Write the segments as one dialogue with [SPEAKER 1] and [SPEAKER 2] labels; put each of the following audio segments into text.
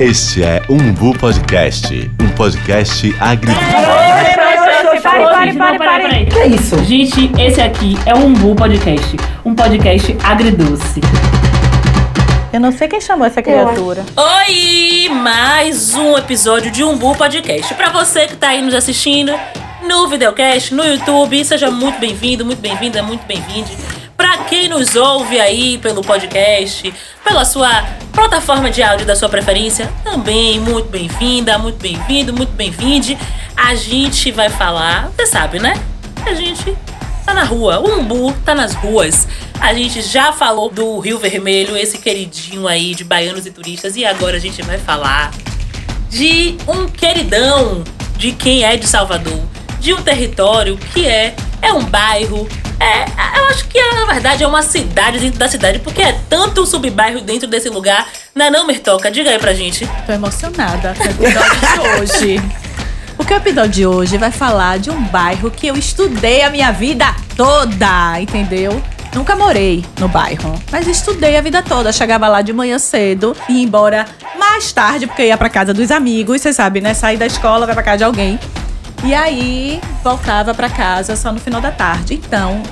[SPEAKER 1] Este é Umbu Podcast, um podcast agri...
[SPEAKER 2] Pare, pare, pare, pare.
[SPEAKER 3] Que é isso?
[SPEAKER 2] Gente, esse aqui é o Umbu Podcast, um podcast agridoce.
[SPEAKER 4] Eu não sei quem chamou essa criatura.
[SPEAKER 5] Oi! Mais um episódio de Umbu Podcast. Pra você que tá aí nos assistindo no videocast, no YouTube, seja muito bem-vindo, muito bem-vinda, muito bem-vinde. Pra quem nos ouve aí pelo podcast, pela sua plataforma de áudio da sua preferência, também muito bem-vinda, muito bem-vindo, muito bem-vinde. A gente vai falar, você sabe, né? A gente tá na rua, o Umbu tá nas ruas. A gente já falou do Rio Vermelho, esse queridinho aí de baianos e turistas, e agora a gente vai falar de um queridão de quem é de Salvador, de um território que é é um bairro, é, eu acho que na verdade é uma cidade dentro da cidade, porque é tanto subbairro dentro desse lugar. Não é não, Mertoca? Diga aí pra gente.
[SPEAKER 4] Tô emocionada com o episódio de hoje. Porque o episódio de hoje vai falar de um bairro que eu estudei a minha vida toda, entendeu? Nunca morei no bairro, mas estudei a vida toda. Chegava lá de manhã cedo e ia embora mais tarde, porque ia pra casa dos amigos, você sabe, né? Sair da escola, vai pra casa de alguém. E aí voltava pra casa só no final da tarde. Então,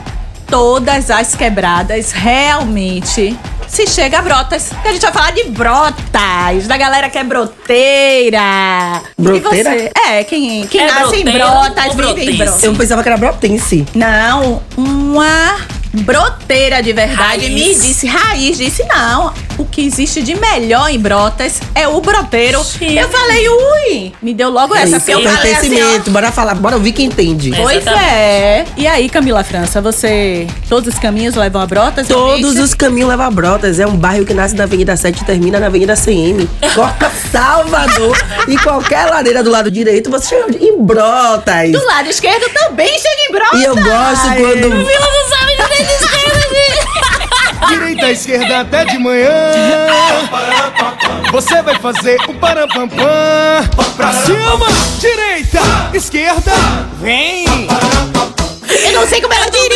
[SPEAKER 4] todas as quebradas realmente se chega a brotas. Que a gente vai falar de brotas, da galera que é broteira.
[SPEAKER 3] Broteira?
[SPEAKER 4] E você? É, quem, quem
[SPEAKER 5] É
[SPEAKER 4] nasce em brotas, vive em brotas.
[SPEAKER 3] Eu pensava que era brotense.
[SPEAKER 4] Não, uma broteira de verdade
[SPEAKER 5] Raiz.
[SPEAKER 4] me disse, raiz, disse não. Que existe de melhor em brotas é o broteiro.
[SPEAKER 5] Sim.
[SPEAKER 4] Eu falei, ui, me deu logo
[SPEAKER 3] É
[SPEAKER 4] essa,
[SPEAKER 3] isso,
[SPEAKER 4] porque eu falei assim, ó.
[SPEAKER 3] Bora falar, bora ouvir quem entende.
[SPEAKER 5] É.
[SPEAKER 4] Pois
[SPEAKER 5] Exatamente.
[SPEAKER 4] é. E aí, Camila França, você. Todos os caminhos levam a brotas?
[SPEAKER 3] Todos
[SPEAKER 4] realmente?
[SPEAKER 3] os caminhos levam a Brotas. É um bairro que nasce na Avenida 7 e termina na Avenida CM. Corta Salvador. e qualquer ladeira do lado direito, você chega em Brotas.
[SPEAKER 4] Do lado esquerdo também chega em brotas.
[SPEAKER 3] E eu gosto quando.
[SPEAKER 5] Vila não sabe de esquerda,
[SPEAKER 6] Direita, esquerda até de manhã. Você vai fazer o parampampam. Pra cima, direita, esquerda, vem.
[SPEAKER 4] Eu não sei como ela dirige.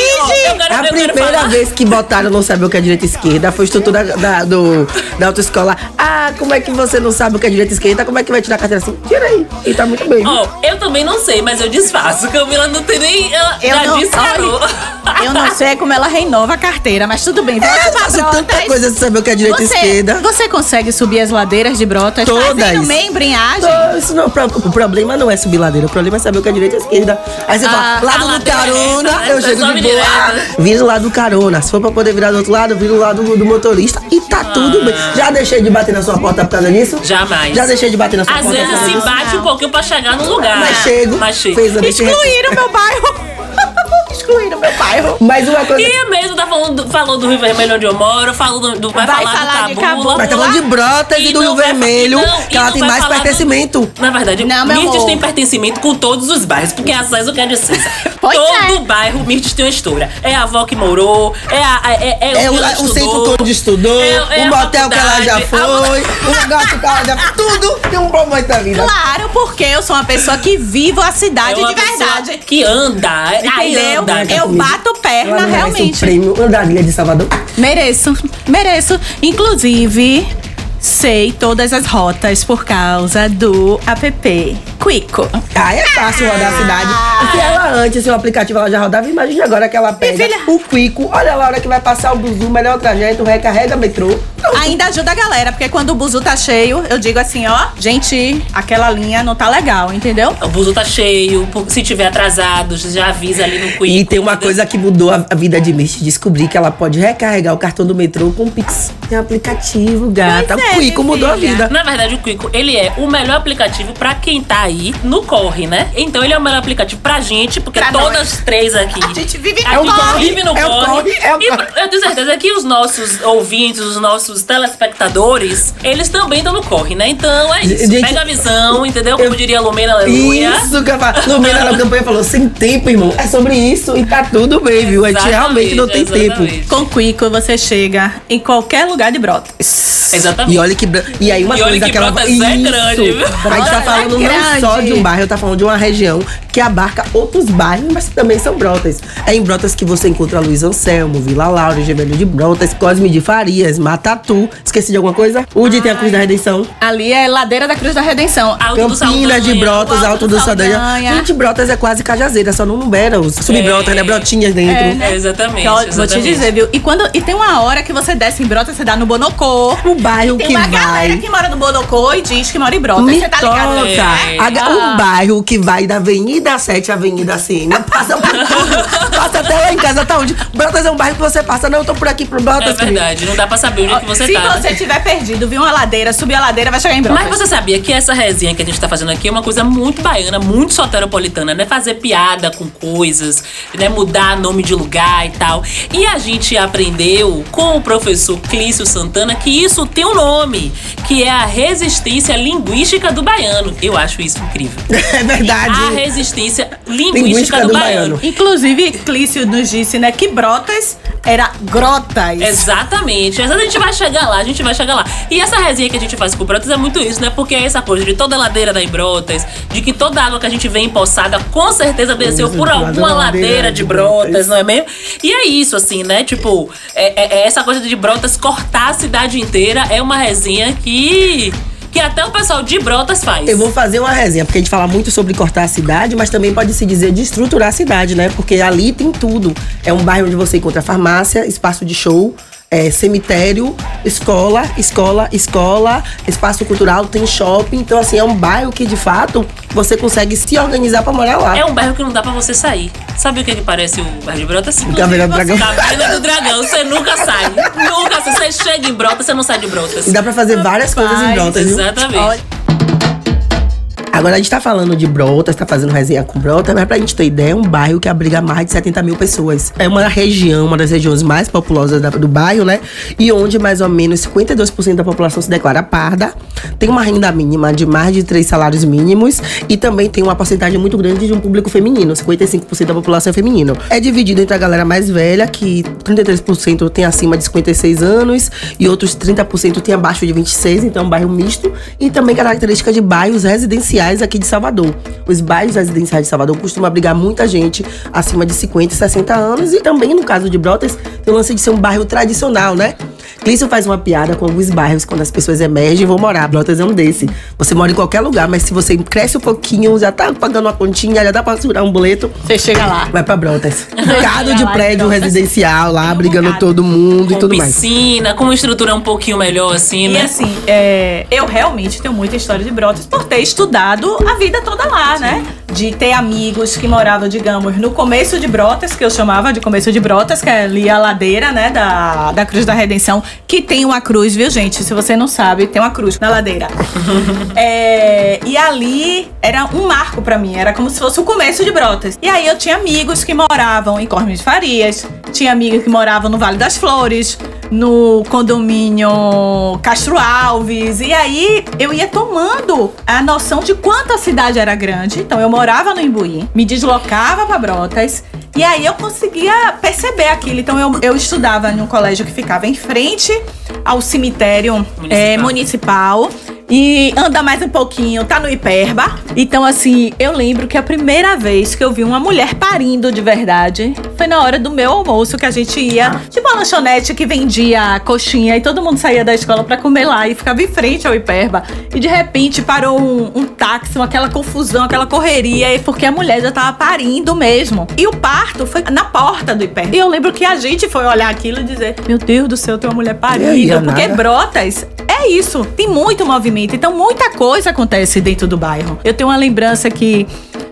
[SPEAKER 5] Eu quero,
[SPEAKER 3] A
[SPEAKER 5] eu
[SPEAKER 3] primeira vez que botaram não saber o que é direita e esquerda foi estrutura da, do, da autoescola. Ah, como é que você não sabe o que é direita e esquerda? Como é que vai tirar a carteira assim? Tira aí. E tá muito bem.
[SPEAKER 5] Ó, eu também não sei, mas eu desfaço. Camila não tem nem. Ela
[SPEAKER 4] Eu
[SPEAKER 5] já
[SPEAKER 4] não-
[SPEAKER 5] descarou.
[SPEAKER 4] Eu não sei como ela renova a carteira, mas tudo bem.
[SPEAKER 3] Eu faço tanta coisa de saber o que é direita e esquerda.
[SPEAKER 4] você consegue subir as ladeiras de brotas
[SPEAKER 3] Todas.
[SPEAKER 4] fazendo meia embreagem?
[SPEAKER 3] Não, é o pro- o problema não é subir ladeira, o problema é saber o que é direita e esquerda. Aí você
[SPEAKER 4] Ah,
[SPEAKER 3] fala, lado do
[SPEAKER 5] ladeira
[SPEAKER 3] carona, eu chego de boa.
[SPEAKER 5] direto.
[SPEAKER 3] Vira o lado do carona. Se for pra poder virar do outro lado, vira o lado do, do motorista e tá tudo bem. Já deixei de bater na sua porta por causa disso?
[SPEAKER 5] Jamais.
[SPEAKER 3] Já deixei de bater na sua
[SPEAKER 5] Às
[SPEAKER 3] porta por
[SPEAKER 5] vezes se bate um pouquinho pra chegar no lugar.
[SPEAKER 3] Mas chego,
[SPEAKER 5] Mas chego.
[SPEAKER 3] fez a
[SPEAKER 4] Excluíram meu bairro. Excluíram meu bairro.
[SPEAKER 3] Mas uma coisa.
[SPEAKER 5] E é mesmo, tá falando do, falou do Rio Vermelho onde eu moro, falou do, do- vai,
[SPEAKER 4] Vai
[SPEAKER 5] falar,
[SPEAKER 4] falar
[SPEAKER 5] do Cabula.
[SPEAKER 3] Mas tá falando de Brotas e, do Rio
[SPEAKER 5] vai
[SPEAKER 3] Vermelho,
[SPEAKER 5] não,
[SPEAKER 3] que ela tem mais
[SPEAKER 5] falar do-
[SPEAKER 3] pertencimento.
[SPEAKER 5] Na verdade,
[SPEAKER 4] Não,
[SPEAKER 5] Mirtes tem pertencimento com todos os bairros, porque a César quer de César.
[SPEAKER 4] Pois
[SPEAKER 5] Todo
[SPEAKER 4] é.
[SPEAKER 5] bairro, Mirtes tem uma história. É a avó que morou, é, a, é, é,
[SPEAKER 3] É
[SPEAKER 5] o,
[SPEAKER 3] o,
[SPEAKER 5] que ela
[SPEAKER 3] o centro onde estudou,
[SPEAKER 5] É- é
[SPEAKER 3] o motel que ela já foi, o negócio que ela já Tudo tem um momento da vida.
[SPEAKER 4] Claro, porque eu sou uma pessoa que vivo a
[SPEAKER 5] É
[SPEAKER 4] cidade
[SPEAKER 5] uma
[SPEAKER 4] de verdade.
[SPEAKER 5] que anda, aí
[SPEAKER 4] Entendeu? Eu bato perna,
[SPEAKER 3] merece
[SPEAKER 4] realmente.
[SPEAKER 3] o prêmio Andarilha de Salvador.
[SPEAKER 4] Mereço, mereço. Inclusive, sei todas as rotas por causa do app Quico.
[SPEAKER 3] Ah, é fácil rodar a cidade. Se ela antes, se o aplicativo ela já rodava, imagina agora que ela pega
[SPEAKER 4] filha.
[SPEAKER 3] o Quico, olha lá a hora que vai passar o buzu, melhor trajeto, recarrega metrô.
[SPEAKER 4] Ainda ajuda a galera, porque quando o buzu tá cheio, eu digo assim, ó, gente, aquela linha não tá legal, entendeu?
[SPEAKER 5] O buzo tá cheio, se tiver atrasado, já avisa ali no Quick.
[SPEAKER 3] E tem uma coisa que mudou a, vida de Misty, descobri que ela pode recarregar o cartão do metrô com o Pix. Tem aplicativo, gata.
[SPEAKER 4] Pois é,
[SPEAKER 3] o Quico mudou a vida.
[SPEAKER 5] Na verdade, o Quico, ele é o melhor aplicativo pra quem tá aí no corre, né? Então ele é o melhor aplicativo pra gente, porque
[SPEAKER 4] Pra
[SPEAKER 5] todas
[SPEAKER 4] nós.
[SPEAKER 5] as três aqui.
[SPEAKER 4] A gente vive
[SPEAKER 5] a
[SPEAKER 4] no
[SPEAKER 5] gente
[SPEAKER 4] corre.
[SPEAKER 5] vive no
[SPEAKER 3] é o
[SPEAKER 5] corre.
[SPEAKER 3] corre, é o
[SPEAKER 5] e
[SPEAKER 3] corre.
[SPEAKER 5] eu tenho certeza que os nossos ouvintes, os nossos telespectadores, eles também estão no corre, né? Então é isso.
[SPEAKER 3] Gente,
[SPEAKER 5] Pega a visão, entendeu? Como
[SPEAKER 3] eu-
[SPEAKER 5] diria a Lumena Aleluia.
[SPEAKER 3] Isso, que eu falo. Lumena na campanha falou, sem tempo, irmão. É sobre isso e tá tudo bem, viu? A gente realmente não tem tempo.
[SPEAKER 5] exatamente.
[SPEAKER 4] Com Quico você chega em qualquer lugar de Brotas.
[SPEAKER 5] Exatamente.
[SPEAKER 3] E olha que. E aí uma
[SPEAKER 5] E olha
[SPEAKER 3] coisa
[SPEAKER 5] que
[SPEAKER 3] que ela
[SPEAKER 5] Brotas é grande, viu?
[SPEAKER 3] A gente tá falando
[SPEAKER 4] é
[SPEAKER 3] não só de um bairro, eu tá falando de uma região que abarca outros bairros, mas que também são Brotas. É em Brotas que você encontra Luiz Anselmo, Vila Laura, Gemelho de Brotas, Cosme de Farias, Matatu. Esqueci de alguma coisa? Onde tem a Cruz da Redenção?
[SPEAKER 4] Ali é Ladeira da Cruz da Redenção.
[SPEAKER 5] Alto do
[SPEAKER 3] Campinas de. Brotas,
[SPEAKER 4] Alto
[SPEAKER 3] Alto
[SPEAKER 4] do
[SPEAKER 3] do Saldanha.
[SPEAKER 4] Saldanha.
[SPEAKER 3] Gente, Brotas é quase Cajazeira, só não numera os subbrotas, né? Brotinhas dentro.
[SPEAKER 4] É, né?
[SPEAKER 5] É, exatamente.
[SPEAKER 4] Ó, vou te
[SPEAKER 5] exatamente.
[SPEAKER 4] dizer, viu? E, quando, e tem uma hora que você desce em Brotas, você dá no Bonocô.
[SPEAKER 3] O bairro
[SPEAKER 4] Tem
[SPEAKER 3] que
[SPEAKER 4] uma galera
[SPEAKER 3] vai.
[SPEAKER 4] que mora no Bonocô e diz que mora em Brotas.
[SPEAKER 3] Me
[SPEAKER 4] Você tá ligado?
[SPEAKER 3] toca.
[SPEAKER 5] É.
[SPEAKER 3] A
[SPEAKER 4] Ah.
[SPEAKER 3] Um bairro que vai da Avenida 7 à Avenida CM. Passa por tudo. passa até lá em casa, tá onde? Brotas é um bairro que você passa. Não, eu tô por aqui pro
[SPEAKER 5] É
[SPEAKER 3] Brotas. querido.
[SPEAKER 5] verdade, não dá pra saber onde é que você
[SPEAKER 4] Se
[SPEAKER 5] tá. né?
[SPEAKER 4] você tiver perdido, viu uma ladeira, subir a ladeira, vai chegar em Brotas.
[SPEAKER 5] Mas você sabia que essa resenha que a gente tá fazendo aqui é uma coisa muito baiana, muito soteropolitana, né? Fazer piada com coisas, né? Mudar nome de lugar e tal. E a gente aprendeu com o professor Clício Santana que isso tem um nome, que é a resistência linguística do baiano. Eu acho isso incrível.
[SPEAKER 3] É verdade.
[SPEAKER 5] A resistência linguística,
[SPEAKER 3] Linguística
[SPEAKER 5] do,
[SPEAKER 3] do
[SPEAKER 5] baiano.
[SPEAKER 3] baiano.
[SPEAKER 4] Inclusive, Clício nos disse, né, que Brotas era Grotas.
[SPEAKER 5] Exatamente. Mas a gente vai chegar lá, a gente vai chegar lá. E essa resenha que a gente faz com Brotas é muito isso, né? Porque é essa coisa de toda ladeira da Brotas, de que toda água que a gente vê empoçada com certeza desceu por alguma
[SPEAKER 3] ladeira de
[SPEAKER 5] Brotas. não é mesmo? E é isso, assim, né? Tipo, é, é- é essa coisa de Brotas cortar a cidade inteira é uma resenha que. Que até o pessoal de Brotas faz.
[SPEAKER 3] Eu vou fazer uma resenha, porque a gente fala muito sobre cortar a cidade, mas também pode se dizer de estruturar a cidade, né? Porque ali tem tudo. É um bairro onde você encontra farmácia, espaço de show, é, cemitério, escola, escola, escola, espaço cultural, tem shopping. Então, assim, é um bairro que, de fato, você consegue se organizar pra morar lá.
[SPEAKER 5] É um bairro que não dá pra você sair. Sabe o que, que parece o bairro de Brotas?
[SPEAKER 3] Caverna do Dragão.
[SPEAKER 5] Caverna do Dragão. Você nunca sai. nunca. Você chega em Brotas, você não sai de Brotas.
[SPEAKER 3] E dá pra fazer várias coisas em Brotas, viu?
[SPEAKER 5] Exatamente.
[SPEAKER 4] Olha,
[SPEAKER 3] Agora a gente tá falando de Brotas, tá fazendo resenha com Brotas, mas pra gente ter ideia, é um bairro que abriga mais de 70 mil pessoas. É uma região, uma das regiões mais populosas do bairro, né? E onde mais ou menos 52% da população se declara parda, tem uma renda mínima de mais de três salários mínimos e também tem uma porcentagem muito grande de um público feminino, 55% da população é feminino. É dividido entre a galera mais velha, que 33% tem acima de 56 anos e outros 30% tem abaixo de 26, então é um bairro misto e também característica de bairros residenciais aqui de Salvador. Os bairros residenciais de Salvador costumam abrigar muita gente acima de 50 e 60 anos e também no caso de Brotas tem o lance de ser um bairro tradicional, né? Clício faz uma piada com alguns bairros quando as pessoas emergem e vão morar. Brotas é um desse. Você mora em qualquer lugar, mas se você cresce um pouquinho, já tá pagando uma continha, já dá pra segurar um boleto,
[SPEAKER 4] você chega lá.
[SPEAKER 3] vai pra Brotas. Bocado de
[SPEAKER 4] em
[SPEAKER 3] prédio residencial lá, brigando
[SPEAKER 4] bocado.
[SPEAKER 3] todo mundo e
[SPEAKER 5] Com
[SPEAKER 3] tudo mais.
[SPEAKER 5] piscina, com uma estrutura um pouquinho melhor, assim,
[SPEAKER 4] E
[SPEAKER 5] né?
[SPEAKER 4] assim, é, eu realmente tenho muita história de Brotas por ter estudado a vida toda lá, né? De ter amigos que moravam, digamos, no começo de Brotas, que eu chamava de começo de Brotas, que é ali a ladeira, né, da, da Cruz da Redenção, que tem uma cruz, viu, gente? Se você não sabe, tem uma cruz na ladeira. É, e ali era um marco pra mim, era como se fosse o começo de Brotas. E aí eu tinha amigos que moravam em Cormes de Farias, tinha amigos que moravam no Vale das Flores, no condomínio Castro Alves. E aí eu ia tomando a noção de quanto a cidade era grande. Então eu morava no Imbuí, me deslocava pra Brotas. E aí eu conseguia perceber aquilo. Então eu, eu estudava num colégio que ficava em frente ao cemitério
[SPEAKER 5] Municipal.
[SPEAKER 4] é, municipal. E anda mais um pouquinho, tá no Hiperba. Então, assim, eu lembro que a primeira vez que eu vi uma mulher parindo de verdade foi na hora do meu almoço que a gente ia, tipo uma lanchonete que vendia coxinha e todo mundo saía da escola pra comer lá e ficava em frente ao Hiperba. E de repente parou um, um táxi, aquela confusão, aquela correria, e porque a mulher já tava parindo mesmo. E o parto foi na porta do Hiperba. E eu lembro que a gente foi olhar aquilo e dizer: Meu Deus do céu, tem uma mulher parindo.
[SPEAKER 3] Aí,
[SPEAKER 4] porque? Brotas isso. Tem muito movimento. Então, muita coisa acontece dentro do bairro. Eu tenho uma lembrança que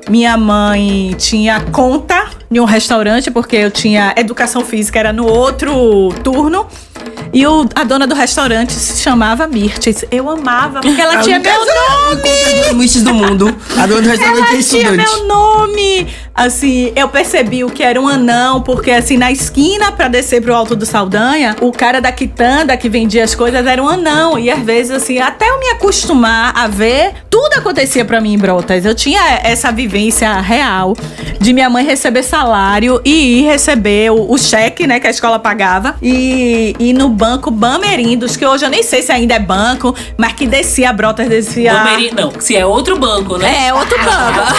[SPEAKER 4] minha mãe tinha conta em um restaurante, porque eu tinha educação física, era no outro turno. E o- a dona do restaurante se chamava Mirtes. Eu amava, porque ela tinha meu nome.
[SPEAKER 3] Mirtes do mundo. A dona do restaurante é
[SPEAKER 4] Ela tinha
[SPEAKER 3] estudante.
[SPEAKER 4] meu nome. Assim, eu percebi o que era um anão, porque assim, na esquina pra descer pro Alto do Saldanha, o cara da quitanda que vendia as coisas era um anão. E às vezes, assim, até eu me acostumar a ver tudo acontecia pra mim em Brotas. Eu tinha essa vivência real de minha mãe receber salário e ir receber o, o cheque, né, que a escola pagava, e ir no banco Bamerindos, que hoje eu nem sei se ainda é banco, mas que descia, Brotas descia.
[SPEAKER 5] Bameri- Não, se é outro banco, né?
[SPEAKER 4] É, outro banco.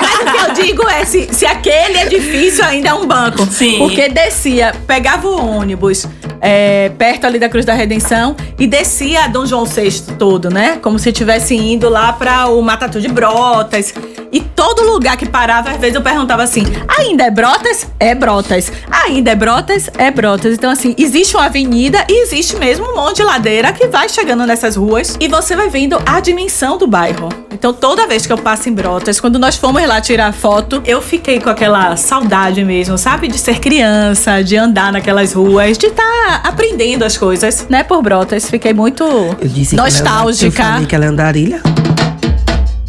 [SPEAKER 4] Mas o que eu digo é, se, se aquele edifício ainda é um banco.
[SPEAKER 5] Sim.
[SPEAKER 4] Porque descia, pegava o ônibus é, perto ali da Cruz da Redenção e descia Dom João VI todo, né? Como se estivesse indo lá pra o Matatu de Brotas. E todo lugar que parava, às vezes eu perguntava assim: ainda é Brotas? É Brotas. Ainda é Brotas? É Brotas. Então, assim, existe uma avenida e existe mesmo um monte de ladeira que vai chegando nessas ruas e você vai vendo a dimensão do bairro. Então, toda vez que eu passo em Brotas, quando nós fomos lá tirar foto, eu fiquei com aquela saudade mesmo, sabe? De ser criança, de andar naquelas ruas, de estar aprendendo as coisas, né? Por Brotas. Fiquei muito
[SPEAKER 3] Eu disse que ela é- Eu
[SPEAKER 4] nostálgica.
[SPEAKER 3] falei que ela é andarilha.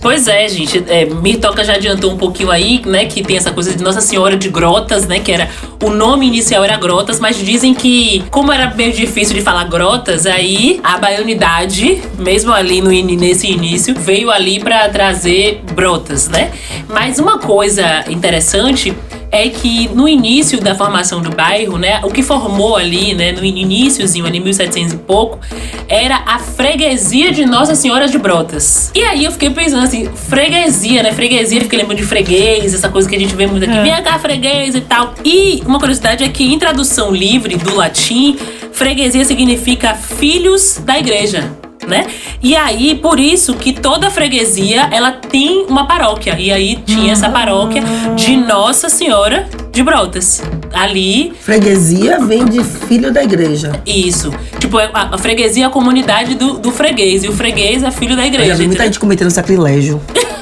[SPEAKER 5] Pois é, gente. É, Mirtoca já adiantou um pouquinho aí, né? Que tem essa coisa de Nossa Senhora de Grotas, né? Que era. O nome inicial era Grotas, mas dizem que, como era meio difícil de falar Grotas, aí a baianidade, mesmo ali no, nesse início, veio ali pra trazer Brotas, né? Mas uma coisa interessante é que no início da formação do bairro, né, o que formou ali, né, no iníciozinho, ali 1700 e pouco, era a freguesia de Nossa Senhora de Brotas. E aí eu fiquei pensando assim, freguesia, né, freguesia, fiquei lembrando de freguês, essa coisa que a gente vê muito aqui, vem cá freguês e tal. E uma curiosidade é que em tradução livre do latim, freguesia significa filhos da igreja né? E aí, por isso que toda freguesia, ela tem uma paróquia. E aí tinha essa paróquia de Nossa Senhora de Brotas. Ali,
[SPEAKER 3] Freguesia vem de filho da igreja.
[SPEAKER 5] isso. Tipo, a, a freguesia é a comunidade do, do freguês. E o freguês é filho da
[SPEAKER 3] Eu
[SPEAKER 5] igreja.
[SPEAKER 3] já vi muita gente cometendo sacrilégio.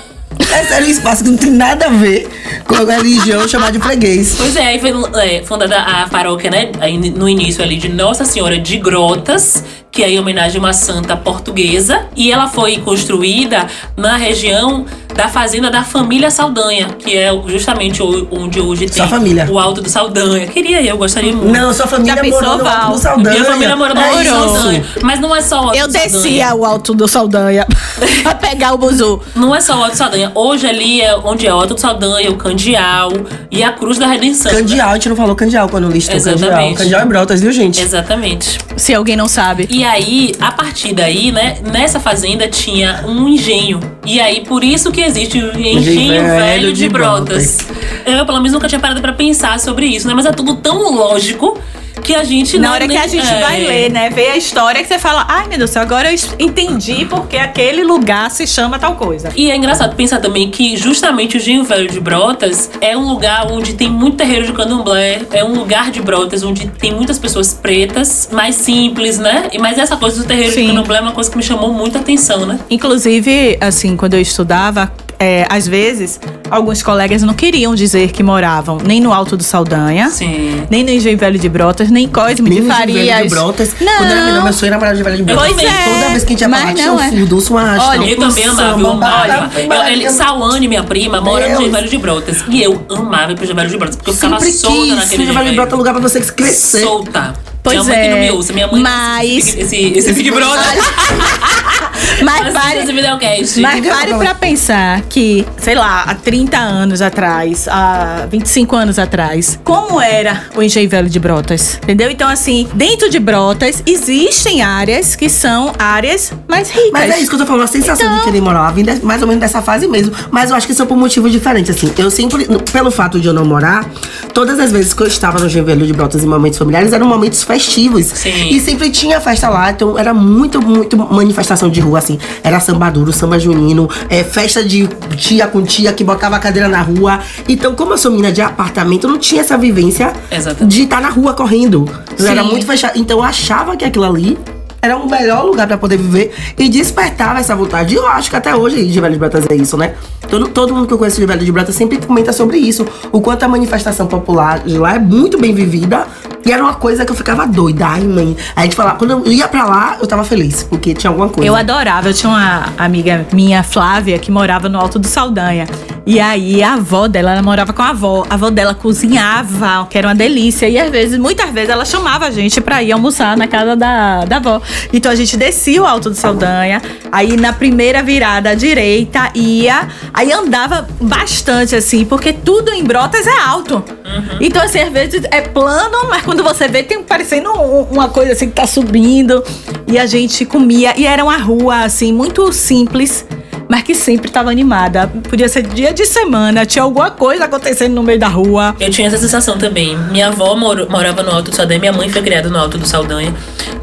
[SPEAKER 3] É sério, um espaço que não tem nada a ver com a religião chamada de freguês.
[SPEAKER 5] Pois é, aí foi é, fundada a paróquia, né? aí no início ali de Nossa Senhora de Grotas, que é em homenagem a uma santa portuguesa. E ela foi construída na região da fazenda da família Saldanha, que é justamente onde hoje tem
[SPEAKER 3] Sua família.
[SPEAKER 5] o Alto do Saldanha. Queria eu, gostaria muito.
[SPEAKER 3] Não, sua família
[SPEAKER 4] Já
[SPEAKER 3] morou no Alto do Saldanha.
[SPEAKER 5] Minha família mora no
[SPEAKER 3] É
[SPEAKER 5] Alto do
[SPEAKER 3] isso.
[SPEAKER 5] Saldanha. Mas não é só o Alto
[SPEAKER 4] Eu
[SPEAKER 5] do Saldanha.
[SPEAKER 4] descia o alto do Saldanha pra pegar o buzu.
[SPEAKER 5] Não é só o Alto do Saldanha. Hoje ali é onde é o Alto do Saldanha, o Candial e a Cruz da Redenção. né?
[SPEAKER 3] Candial, a gente não falou Candial quando listou Candial.
[SPEAKER 5] Exatamente.
[SPEAKER 3] Candial é Brotas, viu, gente?
[SPEAKER 5] Exatamente.
[SPEAKER 4] Se alguém não sabe.
[SPEAKER 5] E aí, a partir daí, né, nessa fazenda tinha um engenho. E aí, por isso que existe o engenho velho, de, Brotas. Eu, pelo menos, nunca tinha parado pra pensar sobre isso, né? Mas é tudo tão lógico que a gente
[SPEAKER 4] Na
[SPEAKER 5] não-
[SPEAKER 4] hora que
[SPEAKER 5] nem-
[SPEAKER 4] a gente
[SPEAKER 5] é.
[SPEAKER 4] vai ler, né? Ver a história que você fala, ai meu Deus do céu, agora eu entendi porque aquele lugar se chama tal coisa.
[SPEAKER 5] E é engraçado pensar também que justamente o Engenho Velho de Brotas é um lugar onde tem muito terreiro de candomblé, é um lugar de Brotas onde tem muitas pessoas pretas, mais simples, né? E- Mas essa coisa do terreiro de
[SPEAKER 4] Sim.
[SPEAKER 5] candomblé é uma coisa que me chamou muita atenção, né?
[SPEAKER 4] Inclusive, assim, quando eu estudava, é, às vezes, alguns colegas não queriam dizer que moravam nem no Alto do Saldanha,
[SPEAKER 5] Sim.
[SPEAKER 4] nem no Engenho Velho de Brotas, nem Cosme
[SPEAKER 3] Nem
[SPEAKER 4] de
[SPEAKER 3] no Velho
[SPEAKER 4] Farias.
[SPEAKER 3] de Brotas.
[SPEAKER 4] Não.
[SPEAKER 3] Quando eu era menor, meu sonho era morar de Velho de Brotas.
[SPEAKER 5] Pois é.
[SPEAKER 3] Toda vez que a gente ia pra lá, tinha um
[SPEAKER 4] é.
[SPEAKER 3] um arrastão.
[SPEAKER 4] Olha,
[SPEAKER 5] Eu também amava, eu amava.
[SPEAKER 3] Ave
[SPEAKER 5] Eu, ele, Sauane, minha prima, mora no
[SPEAKER 3] Deus.
[SPEAKER 5] Engenho Velho de Brotas. E eu amava ir pro Engenho Velho de Brotas, porque eu ficava
[SPEAKER 3] Sempre
[SPEAKER 5] solta
[SPEAKER 3] quis.
[SPEAKER 5] naquele Engenho
[SPEAKER 3] Velho de Brotas é lugar pra você crescer.
[SPEAKER 5] Solta.
[SPEAKER 4] Pois
[SPEAKER 5] minha mãe que não
[SPEAKER 4] é,
[SPEAKER 5] me ouça. Minha mãe
[SPEAKER 4] mas-
[SPEAKER 5] esse, esse, esse Big Brother.
[SPEAKER 4] Mas pare,
[SPEAKER 5] esse videocast.
[SPEAKER 4] Mas pare pra pensar que, sei lá, há 30 anos atrás, há 25 anos atrás, como era o Engenho Velho de Brotas? Entendeu? Então, assim, dentro de Brotas existem áreas que são áreas mais ricas.
[SPEAKER 3] Mas é isso que eu tô falando, a sensação
[SPEAKER 4] Então-
[SPEAKER 3] de querer morar lá vem mais ou menos dessa fase mesmo. Mas eu acho que são por motivos diferentes, assim. Eu sempre, pelo fato de eu não morar, todas as vezes que eu estava no Engenho Velho de Brotas em momentos familiares, eram momentos festivos.
[SPEAKER 5] Sim.
[SPEAKER 3] E sempre tinha festa lá, então era muito, muito manifestação de rua, assim. Era samba duro, samba junino, é, festa de tia com tia que botava a cadeira na rua. Então, como eu sou menina de apartamento, eu não tinha essa vivência
[SPEAKER 5] Exatamente.
[SPEAKER 3] de estar na rua correndo. Eu era
[SPEAKER 4] Sim.
[SPEAKER 3] muito fechado. Então eu achava que aquilo ali era um melhor lugar pra poder viver e despertava essa vontade. E eu acho que até hoje de Velho de Brotas é isso, né? Todo, todo mundo que eu conheço de Velho de Brotas sempre comenta sobre isso. O quanto a manifestação popular de lá é muito bem vivida. E era uma coisa que eu ficava doida. Ai, mãe. Aí a gente falava, quando eu ia pra lá, eu tava feliz, porque tinha alguma coisa.
[SPEAKER 4] Eu adorava. Eu tinha uma amiga minha, Flávia, que morava no Alto do Saldanha. E aí a avó dela, ela morava com a avó. A avó dela cozinhava, que era uma delícia. E às vezes, muitas vezes, ela chamava a gente pra ir almoçar na casa da, da avó. Então a gente descia o Alto do Saldanha. Aí na primeira virada à direita ia. Aí andava bastante, assim, porque tudo em Brotas é alto. Então, assim, às vezes é plano, mas quando você vê, tem parecendo um- uma coisa assim que tá subindo. E a gente comia. E era uma rua, assim, muito simples mas que sempre estava animada. Podia ser dia de semana, tinha alguma coisa acontecendo no meio da rua.
[SPEAKER 5] Eu tinha essa sensação também. Minha avó moro- morava no Alto do Saldanha, minha mãe foi criada no Alto do Saldanha.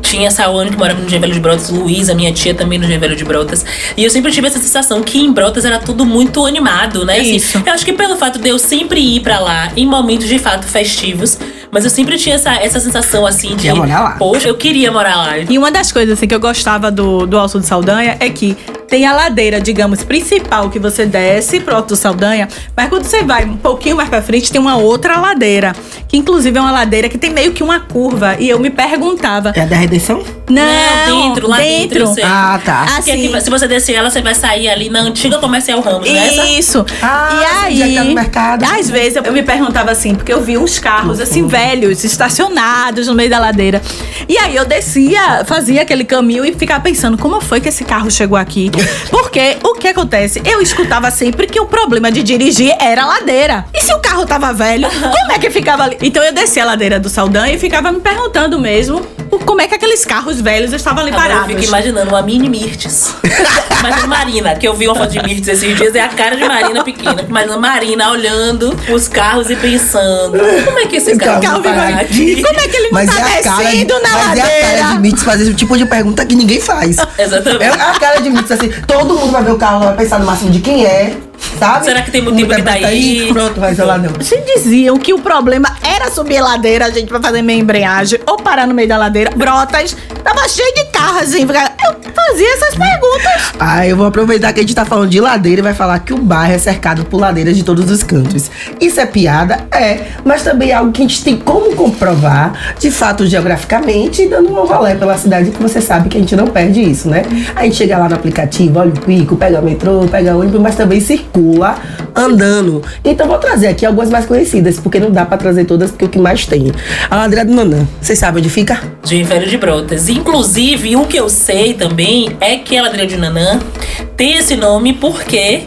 [SPEAKER 5] Tinha a Sawane que morava no Engenho Velho de Brotas, Luísa, minha tia também no Engenho Velho de Brotas. E eu sempre tive essa sensação que em Brotas era tudo muito animado, né? Assim,
[SPEAKER 4] Isso.
[SPEAKER 5] eu acho que pelo fato de eu sempre ir pra lá em momentos de fato festivos, mas eu sempre tinha essa, essa sensação assim de.
[SPEAKER 3] Queria morar lá.
[SPEAKER 5] Poxa, eu queria morar lá.
[SPEAKER 4] E uma das coisas assim, que eu gostava do, do Alto do Saldanha é que tem a ladeira, digamos, principal que você desce pro Alto do Saldanha, mas quando você vai um pouquinho mais pra frente, tem uma outra ladeira, que inclusive é uma ladeira que tem meio que uma curva. E eu me perguntava,
[SPEAKER 3] É a da redenção?
[SPEAKER 4] não,
[SPEAKER 5] dentro, lá dentro, sei.
[SPEAKER 3] Ah, tá.
[SPEAKER 5] Porque
[SPEAKER 4] assim,
[SPEAKER 5] aqui, se você descer ela, você vai sair ali na antiga comercial Ramos, né?
[SPEAKER 4] Isso.
[SPEAKER 3] Ah,
[SPEAKER 4] e
[SPEAKER 3] já
[SPEAKER 4] aí,
[SPEAKER 3] tá no mercado.
[SPEAKER 4] às vezes eu me perguntava assim, porque eu vi uns carros
[SPEAKER 3] Uhum.
[SPEAKER 4] assim velhos, estacionados no meio da ladeira. E aí eu descia, fazia aquele caminho e ficava pensando, como foi que esse carro chegou aqui? Porque o que acontece? Eu escutava sempre que o problema de dirigir era a ladeira. E se o carro tava velho, como é que ficava ali? Então eu descia a ladeira do Saldanha e ficava me perguntando mesmo como é que aqueles carros velhos estavam ali
[SPEAKER 5] Agora eu
[SPEAKER 4] parados.
[SPEAKER 5] fico imaginando uma mini Mirtes. Imagina Marina, que eu vi uma foto de Mirtes esses dias, é a cara de Marina pequena. Imagina Marina olhando os carros e pensando: como é que esse carro,
[SPEAKER 3] carro
[SPEAKER 5] vai aqui?
[SPEAKER 4] Como é que ele não
[SPEAKER 3] Mas
[SPEAKER 4] tá
[SPEAKER 3] é cara de,
[SPEAKER 4] descendo na
[SPEAKER 3] mas é a
[SPEAKER 4] ladeira?
[SPEAKER 3] cara de Mitz fazer esse tipo de pergunta que ninguém faz.
[SPEAKER 5] Exatamente.
[SPEAKER 3] É a cara de Mitz assim, todo mundo vai ver o carro, vai pensar no máximo de quem é, sabe?
[SPEAKER 5] Será que tem motivo que tá aí?
[SPEAKER 3] Pronto, vai lá não.
[SPEAKER 4] Se diziam que o problema era subir a ladeira, a gente vai fazer meia embreagem ou parar no meio da ladeira. Brotas, tava cheio de carros, assim. fica- Eu fazia essas perguntas.
[SPEAKER 3] Ah, eu vou aproveitar que a gente tá falando de ladeira e vai falar que o bairro é cercado por ladeiras de todos os cantos. Isso é piada? É, mas também é algo que a gente tem como comprovar, de fato, geograficamente, e dando um rolê pela cidade, que você sabe que a gente não perde isso, né? A gente chega lá no aplicativo, olha o pico, pega o metrô, pega o ônibus, mas também circula andando. Então vou trazer aqui algumas mais conhecidas, porque não dá pra trazer todas, porque é o que mais tem. A ladeira do Nanã, vocês sabem onde fica?
[SPEAKER 5] De Velho de Brotas. Inclusive, o que eu sei também é que a Ladeira de Nanã tem esse nome porque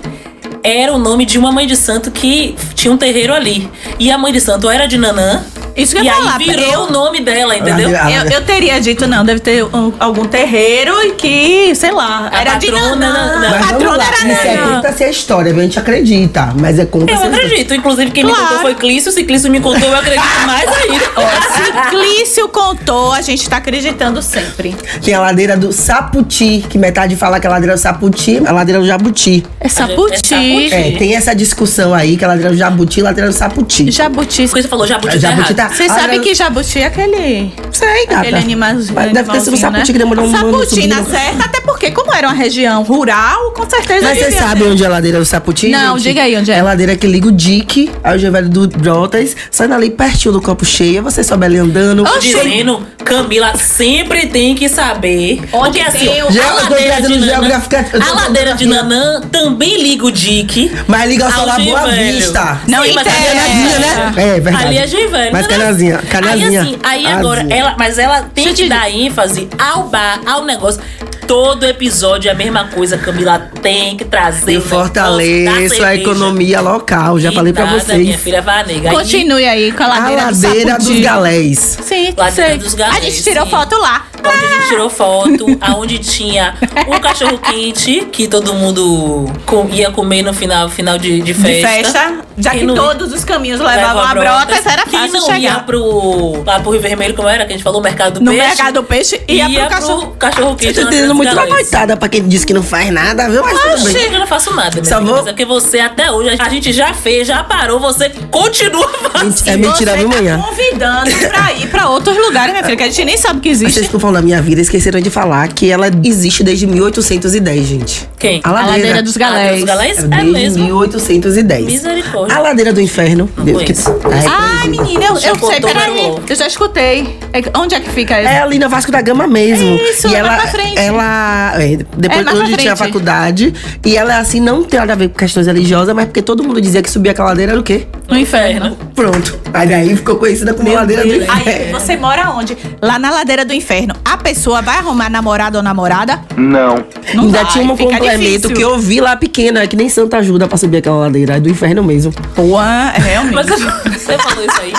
[SPEAKER 5] era o nome de uma mãe de santo que tinha um terreiro ali. E a mãe de santo era de Nanã.
[SPEAKER 4] Isso que eu ia falar,
[SPEAKER 5] virou
[SPEAKER 4] eu-
[SPEAKER 5] o nome dela, entendeu?
[SPEAKER 3] Ladeira-
[SPEAKER 4] Eu, eu teria dito, não, deve ter um- algum terreiro e que, sei lá,
[SPEAKER 5] A
[SPEAKER 4] era de
[SPEAKER 5] patrona,
[SPEAKER 4] Nanã.
[SPEAKER 5] não.
[SPEAKER 4] A
[SPEAKER 3] Mas vamos
[SPEAKER 4] patrona
[SPEAKER 3] lá,
[SPEAKER 4] era
[SPEAKER 3] isso é
[SPEAKER 4] Nanã.
[SPEAKER 3] conta-se a história, a gente acredita. Mas é conta
[SPEAKER 5] Eu acredito. Inclusive, quem me
[SPEAKER 4] Claro.
[SPEAKER 5] contou foi Clício. Se Clício me contou, eu acredito mais ainda.
[SPEAKER 4] Se Clício contou, a gente tá acreditando sempre.
[SPEAKER 3] Tem a ladeira do Saputi, que metade fala que é a ladeira do Saputi, a ladeira do Jabuti.
[SPEAKER 4] É
[SPEAKER 5] Saputi.
[SPEAKER 4] Saputi.
[SPEAKER 3] É, tem essa discussão aí, que é a ladeira do Jabuti e a ladeira do Saputi.
[SPEAKER 4] Jabuti.
[SPEAKER 5] Clício falou jabuti,
[SPEAKER 3] Jabuti
[SPEAKER 5] tá
[SPEAKER 4] Vocês sabem
[SPEAKER 3] ladeira-
[SPEAKER 4] que Jabuti é aquele.
[SPEAKER 3] Sei, gata.
[SPEAKER 4] Aquele animalzinho.
[SPEAKER 3] Mas deve ter sido o
[SPEAKER 4] animalzinho,
[SPEAKER 3] Saputi
[SPEAKER 4] né?
[SPEAKER 3] que demorou um ano
[SPEAKER 4] Saputi na certa, até porque, como era uma região rural, com certeza.
[SPEAKER 3] Mas você sabe onde é a ladeira do Saputi?
[SPEAKER 4] Não,
[SPEAKER 3] gente?
[SPEAKER 4] diga aí onde é.
[SPEAKER 3] É a ladeira que liga o Dique ao Gevelho do Brotas, saindo ali pertinho do copo cheia, você sobe ali andando.
[SPEAKER 5] Tô dizendo, Camila sempre tem que saber.
[SPEAKER 4] Onde
[SPEAKER 5] porque assim,
[SPEAKER 4] tem o-
[SPEAKER 5] a ladeira de Nanã, a ladeira de. Nanã também liga o Dique.
[SPEAKER 3] Mas liga só
[SPEAKER 5] ao
[SPEAKER 3] na Boa. Vista.
[SPEAKER 4] Não
[SPEAKER 5] Sim, mas ali é
[SPEAKER 3] né? É, verdade.
[SPEAKER 5] Ali é Givelho.
[SPEAKER 3] Mas canazinha, canazinha.
[SPEAKER 5] Aí assim, aí agora, ela, mas ela tem
[SPEAKER 4] Deixa
[SPEAKER 5] que dar ênfase ao bar, ao negócio. Todo episódio é a mesma coisa, Camila tem que trazer.
[SPEAKER 3] Eu fortaleço a economia local, já
[SPEAKER 5] E
[SPEAKER 3] falei pra vocês.
[SPEAKER 5] Minha filha Vanega.
[SPEAKER 4] Continue aí com a
[SPEAKER 3] A
[SPEAKER 4] ladeira,
[SPEAKER 3] ladeira
[SPEAKER 4] do
[SPEAKER 3] dos galés.
[SPEAKER 4] Sim,
[SPEAKER 5] Ladeira
[SPEAKER 4] sei.
[SPEAKER 5] dos galés,
[SPEAKER 4] A gente tirou
[SPEAKER 5] sim.
[SPEAKER 4] foto lá.
[SPEAKER 5] Onde a gente tirou foto, aonde tinha um cachorro quente que todo mundo com- ia comer no final, final de, de
[SPEAKER 4] De
[SPEAKER 5] festa.
[SPEAKER 4] festa, já que
[SPEAKER 5] não-
[SPEAKER 4] todos os caminhos levavam
[SPEAKER 5] leva
[SPEAKER 4] a Brotas, era
[SPEAKER 5] Quem
[SPEAKER 4] fácil
[SPEAKER 5] não
[SPEAKER 4] chegar.
[SPEAKER 5] ia pro, lá pro Rio Vermelho, como era que a gente falou, o Mercado do
[SPEAKER 4] No
[SPEAKER 5] Peixe.
[SPEAKER 4] mercado do peixe ia, pro cachorro.
[SPEAKER 5] cachorro
[SPEAKER 3] Você
[SPEAKER 5] quente.
[SPEAKER 3] tá
[SPEAKER 5] na
[SPEAKER 3] entendendo muito uma coitada pra quem disse que não faz nada, viu? Mas tudo bem.
[SPEAKER 5] Eu não faço nada, minha
[SPEAKER 3] Só
[SPEAKER 5] filha,
[SPEAKER 3] vou-
[SPEAKER 5] mas é porque você até hoje, a gente já fez, já parou, você continua fazendo.
[SPEAKER 3] É mentira,
[SPEAKER 4] Você
[SPEAKER 3] viu,
[SPEAKER 4] tá
[SPEAKER 3] manhã?
[SPEAKER 4] convidando pra ir pra outros lugares, minha filha, que a gente nem sabe que
[SPEAKER 3] Mas Vocês
[SPEAKER 4] existe.
[SPEAKER 3] Da minha vida, esqueceram de falar que ela existe desde 1810, gente.
[SPEAKER 5] Quem?
[SPEAKER 3] A
[SPEAKER 4] A
[SPEAKER 3] ladeira.
[SPEAKER 4] ladeira dos galés.
[SPEAKER 5] dos galés? É
[SPEAKER 3] Desde
[SPEAKER 5] mesmo.
[SPEAKER 3] 1810.
[SPEAKER 5] Misericórdia.
[SPEAKER 3] A ladeira do inferno.
[SPEAKER 5] Não
[SPEAKER 3] Deus que-. Ai,
[SPEAKER 4] Ai, menina, eu,
[SPEAKER 5] Já
[SPEAKER 4] eu sei, peraí. Eu já escutei. É- onde é que fica?
[SPEAKER 3] É ali na Vasco da Gama mesmo.
[SPEAKER 4] Isso,
[SPEAKER 3] e
[SPEAKER 4] é
[SPEAKER 3] ela,
[SPEAKER 4] mais pra frente.
[SPEAKER 3] ela é, depois
[SPEAKER 4] É pra
[SPEAKER 3] tinha a faculdade, e ela assim não tem nada a ver com questões religiosas, mas porque todo mundo dizia que subir aquela ladeira era o quê?
[SPEAKER 5] No inferno.
[SPEAKER 3] Pronto. Aí daí ficou conhecida como ladeira do
[SPEAKER 4] Aí,
[SPEAKER 3] inferno.
[SPEAKER 4] você mora onde? Lá na ladeira do inferno. A pessoa vai arrumar namorado ou namorada?
[SPEAKER 1] Não.
[SPEAKER 4] Não
[SPEAKER 3] Ainda
[SPEAKER 4] vai,
[SPEAKER 3] tinha um complemento
[SPEAKER 4] difícil.
[SPEAKER 3] que eu vi lá pequena, que nem Santa ajuda pra subir aquela ladeira, é do inferno mesmo.
[SPEAKER 4] Pô, é realmente.
[SPEAKER 5] Mas você, falou isso aí.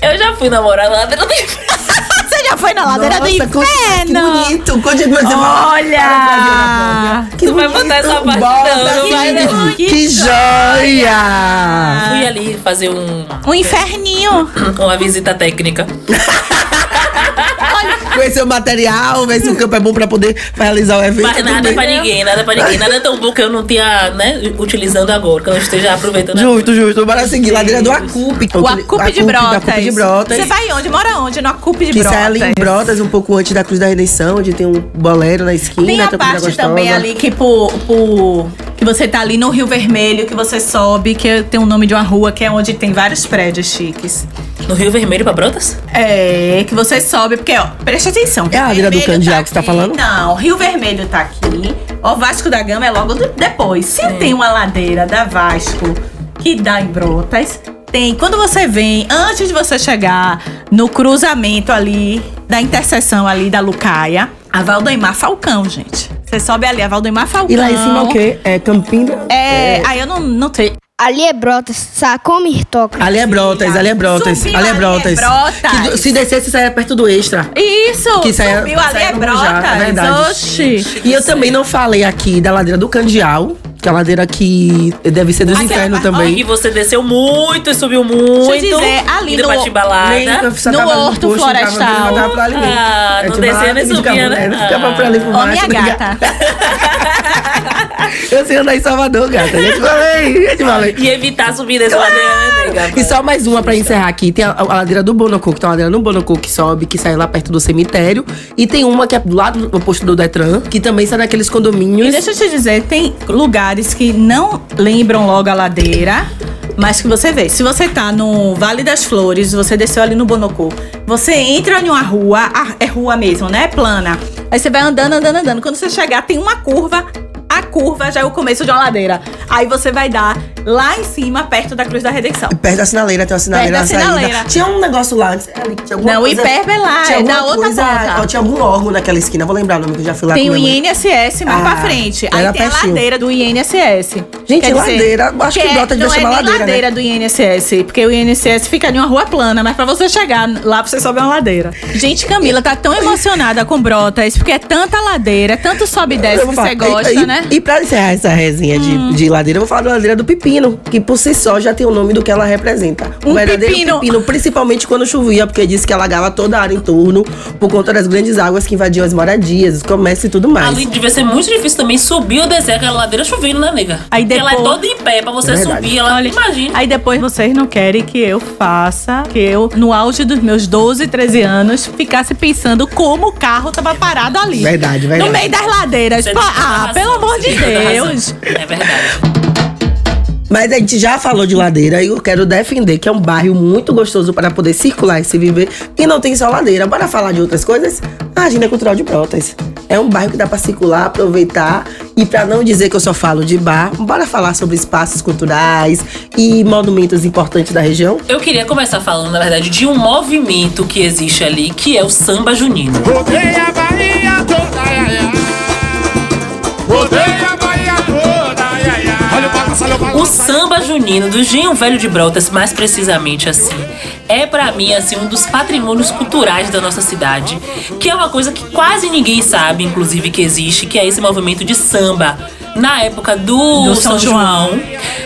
[SPEAKER 5] Eu já fui namorar na ladeira do inferno.
[SPEAKER 4] Foi na ladeira
[SPEAKER 3] Nossa,
[SPEAKER 4] do
[SPEAKER 3] co- Que
[SPEAKER 4] inferno?
[SPEAKER 3] bonito! Continua você
[SPEAKER 4] Olha!
[SPEAKER 3] Que
[SPEAKER 5] Tu vai
[SPEAKER 3] bonito,
[SPEAKER 5] botar essa parte,
[SPEAKER 3] bota,
[SPEAKER 5] não, não
[SPEAKER 3] que
[SPEAKER 5] vai, não.
[SPEAKER 3] Que joia!
[SPEAKER 5] Fui ali fazer um,
[SPEAKER 4] Um inferninho.
[SPEAKER 5] uma visita técnica.
[SPEAKER 3] Conhecer o material, ver se o campo é bom pra poder realizar o evento.
[SPEAKER 5] Mas nada
[SPEAKER 3] também.
[SPEAKER 5] pra ninguém, nada pra ninguém. Nada tão bom que eu não tinha, né, utilizando agora, que eu não esteja aproveitando agora.
[SPEAKER 3] Justo, justo. Bora seguir. Ladeira do Acupe.
[SPEAKER 4] O Acupe de Brotas.
[SPEAKER 3] Acupe de Brotas.
[SPEAKER 4] Você vai onde? Mora onde? No Acupe de
[SPEAKER 3] Que
[SPEAKER 4] Brotas.
[SPEAKER 3] sai ali em Brotas, um pouco antes da Cruz da Redenção, onde tem um bolero na esquina.
[SPEAKER 4] Tem a parte também ali que por, por- que você tá ali no Rio Vermelho, que você sobe, que tem o nome de uma rua, que é onde tem vários prédios chiques.
[SPEAKER 5] No Rio Vermelho pra Brotas?
[SPEAKER 4] É, que você sobe, porque, ó, preste atenção.
[SPEAKER 3] É a Vila do
[SPEAKER 4] Vermelho
[SPEAKER 3] Candial que você tá falando?
[SPEAKER 4] Não, Rio Vermelho tá aqui. Ó, Vasco da Gama é logo do- depois. Se tem uma ladeira da Vasco que dá em Brotas, tem. Quando você vem, antes de você chegar no cruzamento ali, da interseção ali da Lucaia, a Valdemar Falcão, gente. Você sobe ali, a Valdemar Falcão.
[SPEAKER 3] E lá em cima o quê? É Campina?
[SPEAKER 4] É, aí eu não, não sei.
[SPEAKER 7] Ali é Brotas, sacou Mirtoca?
[SPEAKER 3] Ali é Brotas, ali é Brotas.
[SPEAKER 4] Subiu
[SPEAKER 3] Ali é
[SPEAKER 4] ali é
[SPEAKER 3] Brotas.
[SPEAKER 4] Brotas.
[SPEAKER 3] Que se descesse, saia perto do Extra.
[SPEAKER 4] Isso!
[SPEAKER 3] Que saia-
[SPEAKER 4] subiu ali é
[SPEAKER 3] Mujá, é verdade.
[SPEAKER 4] Brotas. Oxi.
[SPEAKER 3] E eu também não falei aqui da ladeira do Candial, que é a ladeira que deve ser dos
[SPEAKER 4] Aquela
[SPEAKER 3] infernos também.
[SPEAKER 5] E você desceu muito e subiu muito.
[SPEAKER 4] Deixa eu dizer, ali
[SPEAKER 5] indo
[SPEAKER 4] no-
[SPEAKER 5] pra.
[SPEAKER 3] Nem
[SPEAKER 4] No
[SPEAKER 3] tava
[SPEAKER 4] Horto
[SPEAKER 3] posto,
[SPEAKER 4] Florestal.
[SPEAKER 3] ali.
[SPEAKER 5] Ah,
[SPEAKER 3] É,
[SPEAKER 5] não
[SPEAKER 3] tipo,
[SPEAKER 5] descia nem
[SPEAKER 3] ah, ficava-
[SPEAKER 5] subia, né?
[SPEAKER 3] é, Ficava por ali por
[SPEAKER 4] Ó,
[SPEAKER 3] baixo.
[SPEAKER 4] minha
[SPEAKER 3] né?
[SPEAKER 4] gata.
[SPEAKER 3] Eu sei andar em Salvador, gata. Eu te falei, eu te falei.
[SPEAKER 5] E evitar subir dessa ladeira, né, nega?
[SPEAKER 3] E só mais uma pra encerrar aqui. Tem a, a ladeira do Bonocô, que tem uma ladeira no Bonocô que sobe, que sai lá perto do cemitério. E tem uma que é do lado do posto do Detran, que também sai naqueles condomínios.
[SPEAKER 4] E deixa eu te dizer, tem lugares que não lembram logo a ladeira, mas que você vê. Se você tá no Vale das Flores, você desceu ali no Bonocô, você entra em uma rua, a- é rua mesmo, né? É plana. Aí você vai andando, andando, andando. Quando você chegar, tem uma curva. A curva já é o começo de uma ladeira. Aí você vai dar lá em cima, perto da Cruz da Redenção.
[SPEAKER 3] Perto da sinaleira, tem uma sinaleira
[SPEAKER 4] Perto
[SPEAKER 3] na
[SPEAKER 4] da
[SPEAKER 3] saída.
[SPEAKER 4] sinaleira.
[SPEAKER 3] Tinha um negócio lá antes. que tinha alguma
[SPEAKER 4] Não, o
[SPEAKER 3] coisa-
[SPEAKER 4] Hiperba é lá,
[SPEAKER 3] tinha
[SPEAKER 4] é da outra
[SPEAKER 3] coisa-
[SPEAKER 4] ponta.
[SPEAKER 3] Tinha algum órgão naquela esquina, vou lembrar o nome que eu já fui lá
[SPEAKER 4] Tem o. INSS mais
[SPEAKER 3] Ah,
[SPEAKER 4] pra frente. Aí tem a
[SPEAKER 3] pertinho.
[SPEAKER 4] ladeira do INSS.
[SPEAKER 3] Gente,
[SPEAKER 4] Quer dizer,
[SPEAKER 3] ladeira, acho que
[SPEAKER 4] é-
[SPEAKER 3] Brota devia
[SPEAKER 4] não é
[SPEAKER 3] chamar
[SPEAKER 4] nem
[SPEAKER 3] ladeira, né?
[SPEAKER 4] ladeira do INSS, porque o INSS fica em uma rua plana, mas pra você chegar lá, você sobe uma ladeira. Gente, Camila tá tão emocionada com Brotas, porque é tanta ladeira, tanto sobe e desce que você gosta,
[SPEAKER 3] e,
[SPEAKER 4] né?
[SPEAKER 3] E, e pra encerrar essa resenha de, de ladeira, eu vou falar da ladeira do pepino, que por si só já tem o nome do que ela representa.
[SPEAKER 4] Um
[SPEAKER 3] o verdadeiro
[SPEAKER 4] pepino.
[SPEAKER 3] pepino, principalmente quando chovia, porque disse que alagava toda a área em torno por conta das grandes águas que invadiam as moradias, os comércios e tudo mais.
[SPEAKER 5] Ali devia ser muito difícil também subir ou descer aquela ladeira chovendo, né, nega?
[SPEAKER 4] Aí
[SPEAKER 5] Porque ela é
[SPEAKER 4] depois-
[SPEAKER 5] toda em pé pra você
[SPEAKER 3] É
[SPEAKER 5] subir. Ela, imagina.
[SPEAKER 4] Aí depois vocês não querem que eu faça, que eu, no auge dos meus 12, 13 anos, ficasse pensando como o carro tava parado ali.
[SPEAKER 3] Verdade, verdade.
[SPEAKER 4] No meio das ladeiras. Pô,
[SPEAKER 5] a
[SPEAKER 4] ah, pelo amor
[SPEAKER 5] você
[SPEAKER 4] de. Deus.
[SPEAKER 5] É verdade.
[SPEAKER 3] Mas a gente já falou de ladeira e eu quero defender que é um bairro muito gostoso para poder circular e se viver. E não tem só ladeira. Bora falar de outras coisas? A Agenda Cultural de Brotas. É um bairro que dá para circular, aproveitar. E para não dizer que eu só falo de bar, bora falar sobre espaços culturais e monumentos importantes da região?
[SPEAKER 5] Eu queria começar falando, na verdade, de um movimento que existe ali, que é o samba junino.
[SPEAKER 6] Rodei a Bahia toda, ai, ai, o
[SPEAKER 5] samba junino do Genho Velho de Brotas, mais precisamente assim, é pra mim assim um dos patrimônios culturais da nossa cidade, que é uma coisa que quase ninguém sabe, inclusive que existe, que é esse movimento de samba na época do,
[SPEAKER 4] Do
[SPEAKER 5] São,
[SPEAKER 4] São
[SPEAKER 5] João,
[SPEAKER 4] João.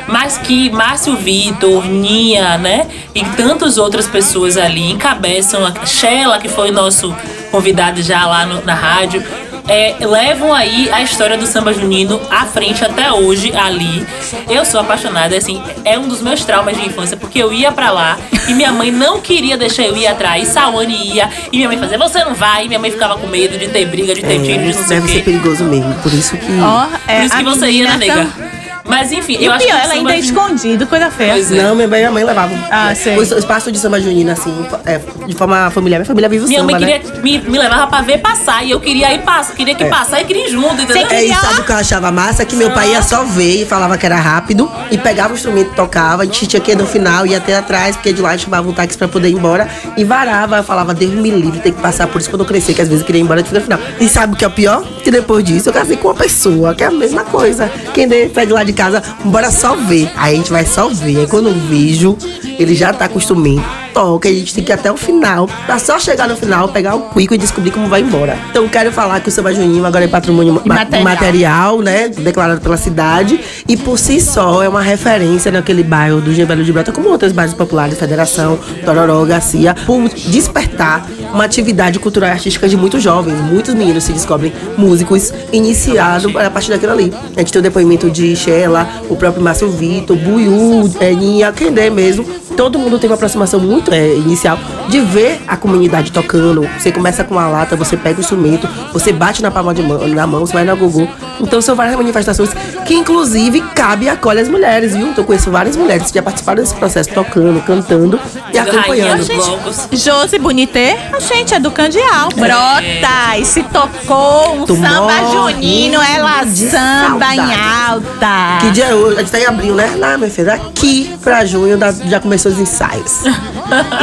[SPEAKER 5] mas que Márcio Vitor, Ninha, né, e tantas outras pessoas ali encabeçam, a Sheila, que foi nosso convidado já lá no- na rádio, é, levam aí a história do samba junino à frente até hoje ali. Eu sou apaixonada, assim, é um dos meus traumas de infância, porque eu ia pra lá e minha mãe não queria deixar eu ir atrás. Sawane ia e minha mãe fazia, você não vai. E minha mãe ficava com medo de ter briga, de ter tiro, de não sei o
[SPEAKER 3] deve ser perigoso mesmo. Por isso que.
[SPEAKER 4] Ó, é,
[SPEAKER 5] Por isso que você ia, né, nega? Mas enfim,
[SPEAKER 4] E
[SPEAKER 5] eu
[SPEAKER 4] o
[SPEAKER 5] acho
[SPEAKER 4] pior,
[SPEAKER 5] que
[SPEAKER 4] ela ainda é escondido, coisa feia.
[SPEAKER 5] Pois é.
[SPEAKER 3] Não, minha mãe e minha mãe levavam.
[SPEAKER 4] Ah,
[SPEAKER 3] É,
[SPEAKER 4] sei.
[SPEAKER 3] O espaço de samba junino, assim, é, de forma familiar. Minha família vive o
[SPEAKER 5] Minha
[SPEAKER 3] samba,
[SPEAKER 5] mãe
[SPEAKER 3] né?
[SPEAKER 5] queria me, me levava pra ver passar e eu queria ir passar, queria que passar e queria ir junto, entendeu?
[SPEAKER 3] É isso, sabe o que eu achava massa? Que meu pai ia só ver e falava que era rápido e pegava o instrumento tocava. A gente tinha que ir no final, ia até atrás, porque de lá chamava um táxi pra poder ir embora e varava. Eu falava, Deus me livre, tem que passar por isso quando eu crescer, que às vezes eu queria ir embora de no final. E sabe o que é o pior? Que depois disso eu casei com uma pessoa, que é a mesma coisa. Quem de- sai de lá de casa, bora só ver. Aí a gente vai só ver. Aí quando eu vejo, ele já tá com o instrumento. Toca, a gente tem que ir até o final. Pra só chegar no final, pegar o cuico e descobrir como vai embora. Então quero falar que o samba junino agora é patrimônio ma-
[SPEAKER 4] Imaterial.
[SPEAKER 3] material, né? Declarado pela cidade. E por si só é uma referência naquele bairro do Gemelho de Brota, como outros bairros populares, Federação, Tororó, Garcia, por despertar uma atividade cultural e artística de muitos jovens. Muitos meninos se descobrem músicos iniciados a partir daquilo ali. A gente tem o depoimento de Sheila, o próprio Márcio Vitor, Buiú, Eninha, Kendé mesmo. Todo mundo teve uma aproximação muito é, inicial de ver a comunidade tocando. Você começa com a lata, você pega o instrumento, você bate na palma de mão, na mão, você vai na gugu. Então são várias manifestações que inclusive cabe e acolhe as mulheres, viu? Então eu conheço várias mulheres que já participaram desse processo tocando, cantando e
[SPEAKER 5] Rainha
[SPEAKER 3] acompanhando.
[SPEAKER 5] blocos.
[SPEAKER 4] Josi Bonité, a gente é do Candial. Brota e se tocou um
[SPEAKER 3] Tô
[SPEAKER 4] samba junino, ela
[SPEAKER 3] de
[SPEAKER 4] samba em
[SPEAKER 3] saudade.
[SPEAKER 4] alta.
[SPEAKER 3] Que dia é hoje? A gente tá em abril, né? Lá, meu filho, aqui pra junho da- já começou os ensaios.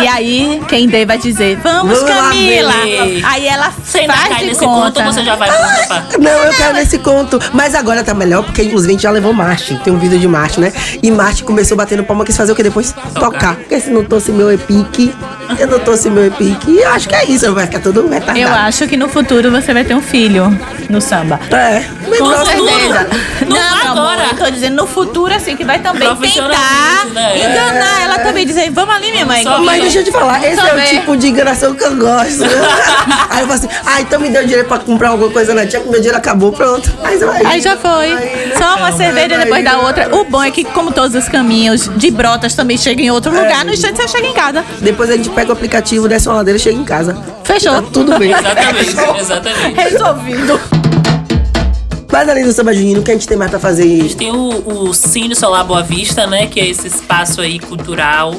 [SPEAKER 4] E aí, quem dê vai dizer, vamos,
[SPEAKER 3] Vamos lá,
[SPEAKER 4] Camila.
[SPEAKER 5] Bebê.
[SPEAKER 4] Aí ela
[SPEAKER 5] Você ainda
[SPEAKER 4] faz
[SPEAKER 5] cai
[SPEAKER 4] de
[SPEAKER 5] nesse
[SPEAKER 4] conta.
[SPEAKER 5] conto ou você já vai pra...
[SPEAKER 3] Não, eu quero nesse conto. Mas agora tá melhor, porque inclusive a gente já levou Marte. Tem um vídeo de Marte, né? E Marte começou batendo palma, quis fazer o que depois? Tocar. Porque se não trouxe meu epique, eu não trouxe meu epique. E eu acho que é isso, vai ficar todo retardado.
[SPEAKER 4] Eu acho que no futuro você vai ter um filho no samba.
[SPEAKER 3] É.
[SPEAKER 5] Com certeza. Não
[SPEAKER 4] Meu amor,
[SPEAKER 5] agora.
[SPEAKER 4] eu tô dizendo no futuro, assim, que vai também tentar
[SPEAKER 5] né?
[SPEAKER 4] enganar ela também, dizer, vamos ali, minha mãe.
[SPEAKER 5] Só
[SPEAKER 3] Mas deixa eu te falar, esse é o
[SPEAKER 4] saber.
[SPEAKER 3] tipo de enganação que eu gosto. Aí eu falo assim, ah, então me deu dinheiro pra comprar alguma coisa na tia, que meu dinheiro acabou, pronto. Aí, você vai.
[SPEAKER 4] Aí já foi. Só uma cerveja depois da outra. O bom é que, como todos os caminhos de brotas também chegam em outro lugar, no instante você chega em casa.
[SPEAKER 3] Depois a gente pega o aplicativo, desce uma ladeira e chega em casa.
[SPEAKER 4] Fechou.
[SPEAKER 3] Tá tudo bem.
[SPEAKER 5] Exatamente, exatamente.
[SPEAKER 4] Resolvido.
[SPEAKER 3] Mas além do samba junino, o que a gente tem mais pra fazer?
[SPEAKER 5] Tem o, o Cine Solar Boa Vista, né? Que é esse espaço aí cultural,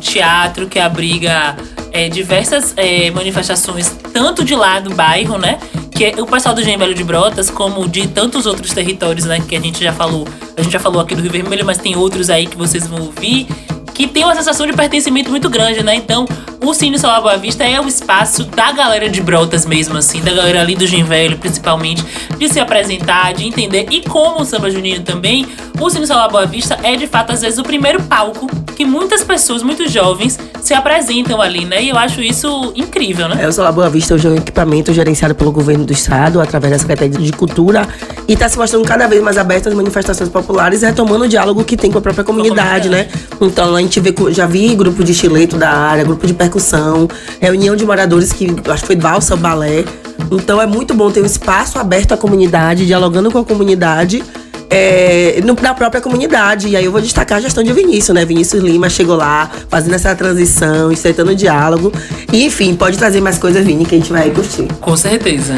[SPEAKER 5] teatro que abriga é, diversas é, manifestações, tanto de lá do bairro, né? Que é o pessoal do Gemelho de Brotas, como de tantos outros territórios, né? Que a gente já falou. A gente já falou aqui do Rio Vermelho, mas tem outros aí que vocês vão ouvir. Que tem uma sensação de pertencimento muito grande, né? Então, o Cine Solar Boa Vista é o espaço da galera de Brotas mesmo, assim, da galera ali do Gin Velho, principalmente, de se apresentar, de entender. E como o samba junino também, o Cine Solar Boa Vista é de fato, às vezes, o primeiro palco que muitas pessoas, muitos jovens, se apresentam ali, né? E eu acho isso incrível, né?
[SPEAKER 3] É, o Solar Boa Vista hoje é um equipamento gerenciado pelo governo do estado, através da Secretaria de Cultura, e está se mostrando cada vez mais aberto às manifestações populares, retomando o diálogo que tem com a própria comunidade, né? Então a gente vê, já vi grupo de estileto da área, grupo de percussão, reunião de moradores que acho que foi valsa ou balé. Então é muito bom ter um espaço aberto à comunidade, dialogando com a comunidade. É, no- na própria comunidade. E aí eu vou destacar a gestão de Vinícius, né? Vinícius Lima chegou lá, fazendo essa transição, estreitando o diálogo. E enfim, pode trazer mais coisas, Vini, que a gente vai curtir.
[SPEAKER 5] Com certeza.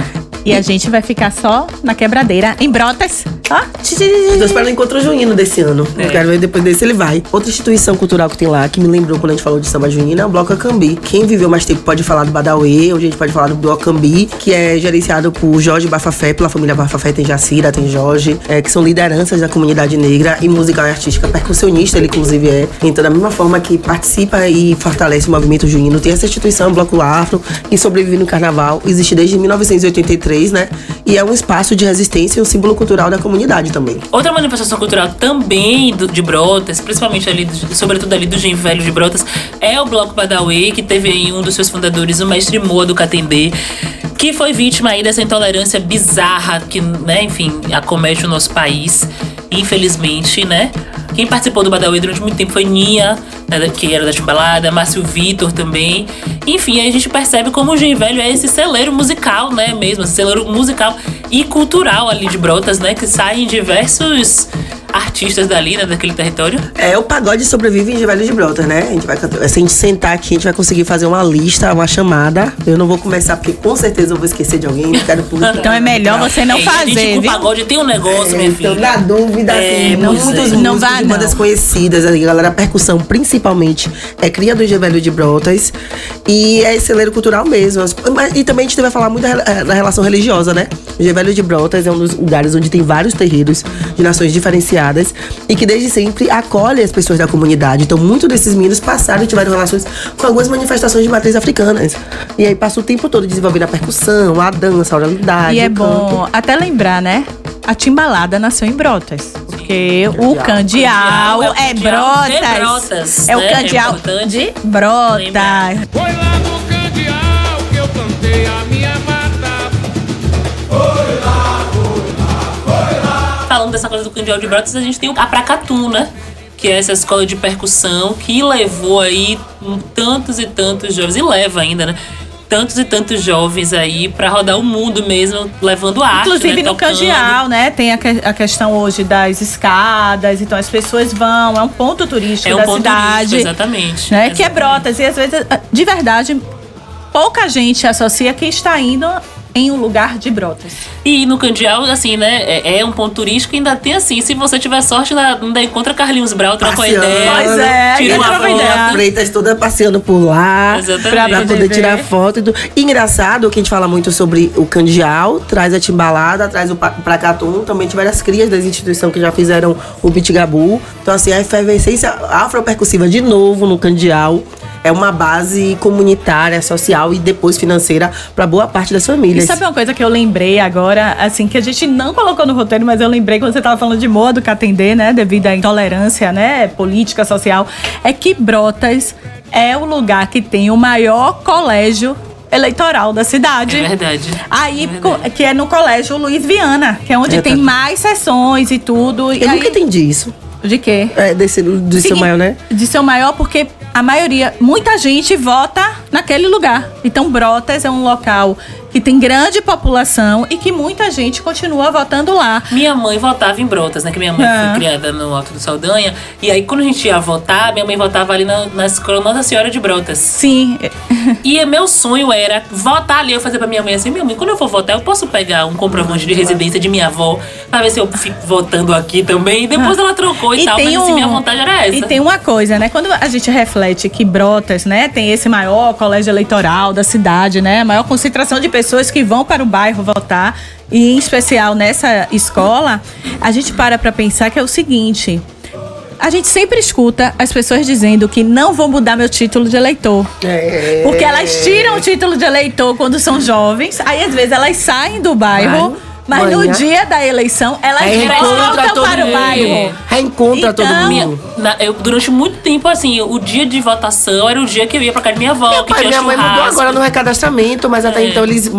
[SPEAKER 4] E a gente vai ficar só na quebradeira, em brotas. Tch,
[SPEAKER 3] Tô esperando o encontro junino desse ano.
[SPEAKER 5] É.
[SPEAKER 3] Eu quero ver depois desse ele vai. Outra instituição cultural que tem lá, que me lembrou quando a gente falou de samba junino, é o Bloco Acambi. Quem viveu mais tempo pode falar do Badauê, onde a gente pode falar do Bloco Acambi, que é gerenciado por Jorge Bafafé, pela família Bafafé, tem Jacira, tem Jorge, é, que são lideranças da comunidade negra e musical e artística, percussionista ele inclusive é. Então da mesma forma que participa e fortalece o movimento junino, tem essa instituição, Bloco Afro, que sobrevive no carnaval, existe desde 1983, né? E é um espaço de resistência e um símbolo cultural da comunidade também.
[SPEAKER 5] Outra manifestação cultural também do- de Brotas, principalmente ali, do- sobretudo ali do Gem Velho de Brotas, é o Bloco Badawi, que teve aí um dos seus fundadores, o mestre Moa do Catendê, que foi vítima aí dessa intolerância bizarra que, né, enfim, acomete o nosso país, infelizmente, né? Quem participou do Badawi durante muito tempo foi né, que era da Timbalada, Márcio Vitor também. Enfim, a gente percebe como o Gen Velho é esse celeiro musical, né, mesmo, esse celeiro musical e cultural ali de Brotas, né, que saem diversos artistas dali, né, daquele território.
[SPEAKER 3] É, o pagode sobrevive em Velho de Brotas, né? A gente vai, se a gente sentar aqui, a gente vai conseguir fazer uma lista, uma chamada. Eu não vou começar, porque com certeza eu vou esquecer de alguém, não quero público.
[SPEAKER 4] Então é melhor você não
[SPEAKER 5] É, gente
[SPEAKER 4] fazer,
[SPEAKER 5] com
[SPEAKER 4] viu?
[SPEAKER 5] pagode tem um negócio, minha filha.
[SPEAKER 3] Então, na dúvida,
[SPEAKER 5] É,
[SPEAKER 3] assim,
[SPEAKER 5] pois
[SPEAKER 3] muitos
[SPEAKER 5] é.
[SPEAKER 3] músicos
[SPEAKER 4] Não vá,
[SPEAKER 3] de
[SPEAKER 4] não.
[SPEAKER 3] bandas conhecidas, a galera, a percussão principalmente, é cria do Velho de Brotas. E é celeiro cultural mesmo. As- mas- E também a gente vai falar muito da, eh, da relação religiosa, né? O Velho de Brotas é um dos lugares onde tem vários terreiros de nações diferenciadas e que desde sempre acolhe as pessoas da comunidade. Então, muitos desses meninos passaram e tiveram relações com algumas manifestações de matriz africanas. E aí passa o tempo todo desenvolvendo a percussão, a dança, a oralidade.
[SPEAKER 4] E é
[SPEAKER 3] o canto.
[SPEAKER 4] bom até lembrar, né? A timbalada nasceu em Brotas. Porque o
[SPEAKER 5] Candial
[SPEAKER 4] candial
[SPEAKER 5] é o
[SPEAKER 4] é
[SPEAKER 5] candial de
[SPEAKER 4] Brotas.
[SPEAKER 5] Brotas,
[SPEAKER 4] É o
[SPEAKER 5] né? É
[SPEAKER 4] candial de Brotas.
[SPEAKER 6] Foi lá no candeal que eu plantei a
[SPEAKER 5] Falando dessa coisa do Candial de Brotas, a gente tem a Pracatu, né? Que é essa escola de percussão que levou aí tantos e tantos jovens, e leva ainda, né? Tantos e tantos jovens aí pra rodar o mundo mesmo, levando arte.
[SPEAKER 4] Inclusive
[SPEAKER 5] né?
[SPEAKER 4] no. Candial, né? Tem a, que- a questão hoje das escadas, então as pessoas vão, é um ponto turístico
[SPEAKER 5] É um
[SPEAKER 4] da
[SPEAKER 5] ponto
[SPEAKER 4] cidade.
[SPEAKER 5] turístico, exatamente.
[SPEAKER 4] Né? Que é
[SPEAKER 5] Exatamente.
[SPEAKER 4] Brotas. E às vezes, de verdade, pouca gente associa que está indo em um lugar de Brotas.
[SPEAKER 5] E no Candial, assim, né? É, é um ponto turístico e ainda tem assim, se você tiver sorte, ainda, encontra Carlinhos Brau, troca uma
[SPEAKER 3] Passeando.
[SPEAKER 5] ideia.
[SPEAKER 4] Pois é,
[SPEAKER 5] tira
[SPEAKER 4] e
[SPEAKER 5] uma foto.
[SPEAKER 4] ideia.
[SPEAKER 3] Freitas toda passeando por lá.
[SPEAKER 5] Exatamente.
[SPEAKER 3] Pra,
[SPEAKER 4] Pra
[SPEAKER 3] poder tirar foto e tudo. E Engraçado que a gente fala muito sobre o candial, traz a timbalada, traz o pracatum. Também tiveram as crias das instituições que já fizeram o bitgabu. Então, assim, a efervescência afropercussiva de novo no candial. É uma base comunitária, social e depois financeira para boa parte das
[SPEAKER 4] E
[SPEAKER 3] famílias.
[SPEAKER 4] sabe uma coisa que eu lembrei agora, assim, que a gente não colocou no roteiro, mas eu lembrei quando você tava falando de moa do Catendê, né? Devido à intolerância, né? Política, social. É que Brotas é o lugar que tem o maior colégio eleitoral da cidade.
[SPEAKER 5] É verdade.
[SPEAKER 4] Aí,
[SPEAKER 5] É verdade.
[SPEAKER 4] que é no colégio Luiz Viana, que é onde
[SPEAKER 3] É,
[SPEAKER 4] tem
[SPEAKER 3] tá.
[SPEAKER 4] mais sessões e tudo. E
[SPEAKER 3] Eu
[SPEAKER 4] aí,
[SPEAKER 3] nunca entendi isso.
[SPEAKER 4] De quê?
[SPEAKER 3] É, desse, do seu
[SPEAKER 4] Seguinte,
[SPEAKER 3] maior, né?
[SPEAKER 4] De seu maior, porque a maioria, muita gente vota naquele lugar. Então, Brotas é um local que tem grande população e que muita gente continua votando lá.
[SPEAKER 5] Minha mãe votava em Brotas, né? Que minha mãe
[SPEAKER 4] Ah.
[SPEAKER 5] foi criada no Alto do Saldanha. E aí, quando a gente ia votar, minha mãe votava ali na, na escola Nossa Senhora de Brotas.
[SPEAKER 4] Sim,
[SPEAKER 5] E meu sonho era votar ali. Eu fazer pra minha mãe assim: minha mãe, quando eu for votar, eu posso pegar um comprovante de residência de minha avó pra ver se eu fico votando aqui também. E depois ela trocou e, tal. Mas assim, minha vontade era essa.
[SPEAKER 4] E tem uma coisa, né? Quando a gente reflete que Brotas, né, tem esse maior colégio eleitoral da cidade, né? A maior concentração de pessoas que vão para o bairro votar, e em especial nessa escola, a gente para pra pensar que é o seguinte. A gente sempre escuta as pessoas dizendo que não vou mudar meu título de eleitor.
[SPEAKER 3] É.
[SPEAKER 4] Porque elas tiram o título de eleitor quando são jovens, aí às vezes elas saem do bairro,
[SPEAKER 3] Bairro,
[SPEAKER 4] mas no
[SPEAKER 3] manhã.
[SPEAKER 4] dia da eleição voltam
[SPEAKER 3] todo
[SPEAKER 4] para o
[SPEAKER 3] mundo.
[SPEAKER 4] bairro.
[SPEAKER 3] Reencontra todo
[SPEAKER 4] Então,
[SPEAKER 5] Minha-
[SPEAKER 3] mundo.
[SPEAKER 5] na- eu, durante muito tempo, assim, o dia de votação era o dia que eu ia pra casa de minha avó,
[SPEAKER 3] Meu
[SPEAKER 5] que
[SPEAKER 3] pai
[SPEAKER 5] tinha
[SPEAKER 3] minha mãe
[SPEAKER 5] churrasco.
[SPEAKER 3] mudou agora no recadastramento, mas até
[SPEAKER 5] É.
[SPEAKER 3] então eles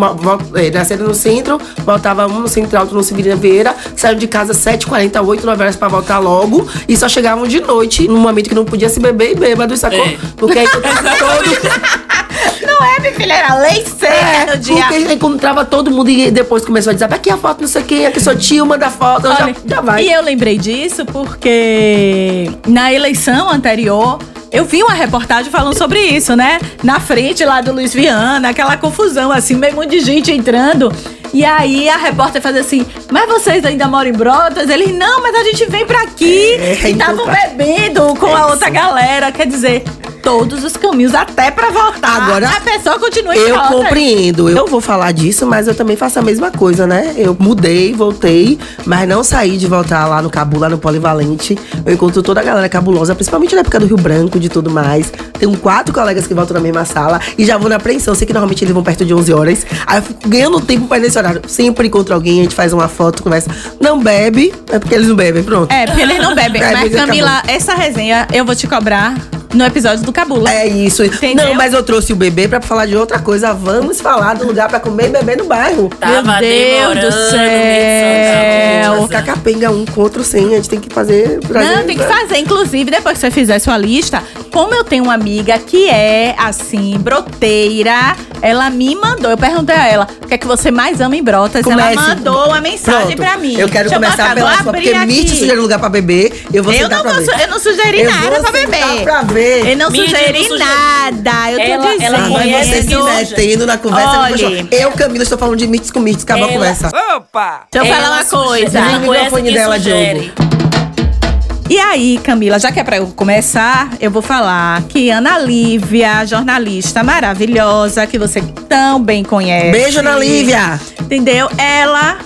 [SPEAKER 3] é, nasceram no centro, voltava um no Central, outro no Severina Vieira, saíram de casa 7h40, 8, 9 horas pra voltar logo, e só chegavam de noite, num momento que não podia se beber e bêbado, sacou?
[SPEAKER 5] É.
[SPEAKER 3] Porque aí todo.
[SPEAKER 4] Não é, minha filha, era lei seca no dia.
[SPEAKER 3] Porque encontrava todo mundo e depois começou a dizer: aqui a foto, não sei o quê, aqui sou tio, manda foto, já,
[SPEAKER 4] Olha,
[SPEAKER 3] já vai.
[SPEAKER 4] E eu lembrei disso porque na eleição anterior. Eu vi uma reportagem falando sobre isso, né? Na frente lá do Luiz Viana, aquela confusão, assim, meio monte de gente entrando. E aí a repórter faz assim, mas vocês ainda moram em Brotas? Ele, não, mas a gente vem pra aqui.
[SPEAKER 3] É,
[SPEAKER 4] e estavam
[SPEAKER 3] encontrar.
[SPEAKER 4] bebendo com a outra galera. Quer dizer, todos os caminhos, até pra votar.
[SPEAKER 3] Agora,
[SPEAKER 4] a pessoa continua
[SPEAKER 3] Eu compreendo. Eu vou falar disso, mas eu também faço a mesma coisa, né? Eu mudei, voltei, mas não saí de voltar lá no Cabu, lá no Polivalente. Eu encontro toda a galera cabulosa, principalmente na época do Rio Branco, de tudo mais. Tenho quatro colegas que voltam na mesma sala e já vou na apreensão. Sei que normalmente eles vão perto de 11 horas. Aí eu fico ganhando tempo pra ir nesse horário. Sempre encontro alguém, a gente faz uma foto, conversa. Não bebe, é porque eles não bebem, pronto.
[SPEAKER 4] É, porque eles não bebem.
[SPEAKER 3] É,
[SPEAKER 4] Mas,
[SPEAKER 3] mas acabou.
[SPEAKER 4] Camila, essa resenha eu vou te cobrar no episódio do Cabula.
[SPEAKER 3] É isso.
[SPEAKER 4] Entendeu?
[SPEAKER 3] Não, mas eu trouxe o bebê pra falar de outra coisa. Vamos falar do lugar pra comer e beber no bairro.
[SPEAKER 5] Tava
[SPEAKER 4] Meu Deus do céu.
[SPEAKER 5] mesmo,
[SPEAKER 3] ficar capenga um contra o 100, a gente tem que fazer. trazer-
[SPEAKER 4] Não, tem que fazer. Inclusive, depois que você fizer sua lista, como eu tenho uma amiga que é, assim, broteira, ela me mandou. Eu perguntei a ela, o que é que você mais ama em Brotas?
[SPEAKER 3] Comece.
[SPEAKER 4] Ela mandou uma mensagem
[SPEAKER 3] Pronto.
[SPEAKER 4] pra mim.
[SPEAKER 3] Eu quero
[SPEAKER 4] Deixa
[SPEAKER 3] começar
[SPEAKER 4] botar,
[SPEAKER 3] pela sua, porque
[SPEAKER 4] aqui.
[SPEAKER 3] Mitch sugeriu lugar pra beber. Eu vou
[SPEAKER 4] Eu
[SPEAKER 3] sentar
[SPEAKER 4] não,
[SPEAKER 3] pra
[SPEAKER 4] vou
[SPEAKER 3] ver.
[SPEAKER 4] eu não sugeri
[SPEAKER 3] Eu
[SPEAKER 4] nada
[SPEAKER 3] vou
[SPEAKER 4] pra beber.
[SPEAKER 3] pra ver.
[SPEAKER 4] Eu não sugeri nada. Eu tô
[SPEAKER 5] Ela-
[SPEAKER 4] dizendo.
[SPEAKER 5] ela
[SPEAKER 3] Ah, mas
[SPEAKER 5] conhece
[SPEAKER 3] você se metendo na conversa.
[SPEAKER 4] Olha.
[SPEAKER 3] eu, Camila, estou falando de mitos com mitos. Acabou a
[SPEAKER 5] Ela-
[SPEAKER 3] conversa.
[SPEAKER 6] Opa!
[SPEAKER 4] Deixa eu
[SPEAKER 5] Ela
[SPEAKER 4] falar uma coisa.
[SPEAKER 3] O
[SPEAKER 5] conhece
[SPEAKER 3] microfone dela,
[SPEAKER 5] sugere.
[SPEAKER 4] E aí, Camila, já que é pra eu começar, eu vou falar que Ana Lívia, jornalista maravilhosa, que você tão bem conhece.
[SPEAKER 3] Beijo, Ana Lívia.
[SPEAKER 4] Entendeu? Ela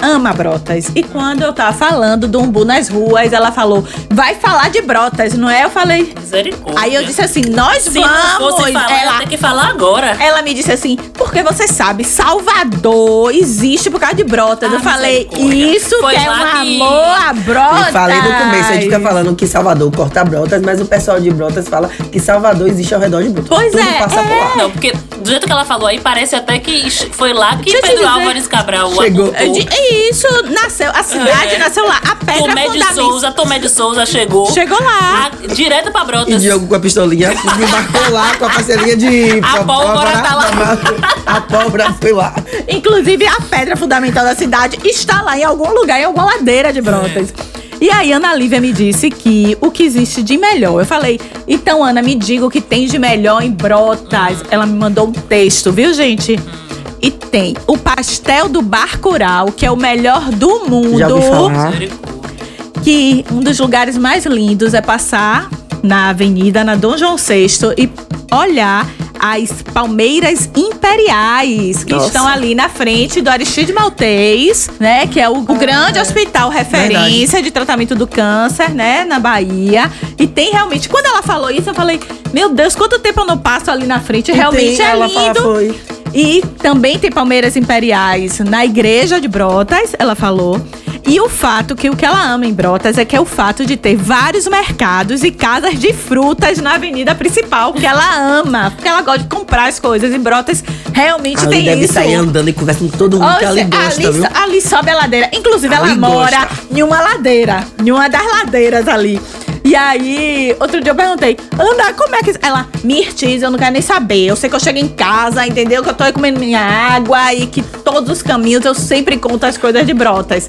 [SPEAKER 4] ama Brotas. E quando eu tava falando do umbu nas ruas, ela falou: vai falar de Brotas, não é? Eu falei.
[SPEAKER 5] Misericórdia.
[SPEAKER 4] Aí eu disse assim: nós
[SPEAKER 5] Se
[SPEAKER 4] vamos.
[SPEAKER 5] não fosse falar,
[SPEAKER 4] ela,
[SPEAKER 5] tem que falar agora.
[SPEAKER 4] ela me disse assim, porque você sabe, Salvador existe por causa de Brotas.
[SPEAKER 5] Ah,
[SPEAKER 4] eu falei, isso
[SPEAKER 5] Foi
[SPEAKER 4] que é um
[SPEAKER 5] que-
[SPEAKER 4] amor a Brotas.
[SPEAKER 3] Eu falei no começo, a gente fica falando que Salvador corta brotas, mas o pessoal de brotas fala que Salvador existe ao redor de brotas.
[SPEAKER 4] Pois
[SPEAKER 3] Tudo
[SPEAKER 4] é,
[SPEAKER 3] passa por lá.
[SPEAKER 5] Não, porque do jeito que ela falou aí, parece até que foi lá que
[SPEAKER 4] Deixa
[SPEAKER 5] Pedro. Álvares Cabral
[SPEAKER 3] Chegou.
[SPEAKER 4] De- E isso nasceu, a cidade
[SPEAKER 5] É.
[SPEAKER 4] nasceu lá. A pedra
[SPEAKER 5] Tomé de. Souza, Tomé de Souza chegou.
[SPEAKER 4] Chegou lá.
[SPEAKER 5] A- direto pra
[SPEAKER 3] E
[SPEAKER 5] Brotas.
[SPEAKER 3] Diogo com a pistolinha me marcou lá com a parcelinha de.
[SPEAKER 5] A pólvora tá lá.
[SPEAKER 3] A pólvora foi lá.
[SPEAKER 4] Inclusive, a pedra fundamental da cidade está lá em algum lugar, em alguma ladeira de Brotas. E aí, Ana Lívia me disse que o que existe de melhor. Eu falei, então, Ana, me diga o que tem de melhor em Brotas. Ela me mandou um texto, viu, gente? E tem o pastel do Barcural, que é o melhor do mundo.
[SPEAKER 3] Já ouvi falar.
[SPEAKER 4] Que um dos lugares mais lindos é passar na avenida, na Dom João VI e olhar as palmeiras imperiais que
[SPEAKER 3] Nossa.
[SPEAKER 4] estão ali na frente do Aristide Maltês, né? Que é o, o grande hospital referência de tratamento do câncer, né? Na Bahia. E tem realmente, quando ela falou isso, eu falei, meu Deus, quanto tempo eu não passo ali na frente? Realmente
[SPEAKER 3] Tem,
[SPEAKER 4] é
[SPEAKER 3] ela fala,
[SPEAKER 4] lindo.
[SPEAKER 3] foi.
[SPEAKER 4] E também tem palmeiras imperiais na igreja de Brotas, ela falou. E o fato que o que ela ama em Brotas é que é o fato de ter vários mercados e casas de frutas na avenida principal, que ela ama, porque ela gosta de comprar as coisas. E Brotas realmente
[SPEAKER 3] Ali
[SPEAKER 4] tem
[SPEAKER 3] deve
[SPEAKER 4] isso.
[SPEAKER 3] sair andando e conversando com todo mundo que ali
[SPEAKER 4] Oxe,
[SPEAKER 3] gosta,
[SPEAKER 4] ali,
[SPEAKER 3] viu?
[SPEAKER 4] ali sobe a ladeira. Inclusive, ela
[SPEAKER 3] Ali
[SPEAKER 4] mora
[SPEAKER 3] gosta.
[SPEAKER 4] em uma ladeira. Em uma das ladeiras ali. E aí, outro dia eu perguntei, Ana, como é que. Ela, Mirtiz, eu não quero nem saber. Eu sei que eu chego em casa, entendeu? Que eu tô aí comendo minha água e que todos os caminhos eu sempre conto as coisas de Brotas.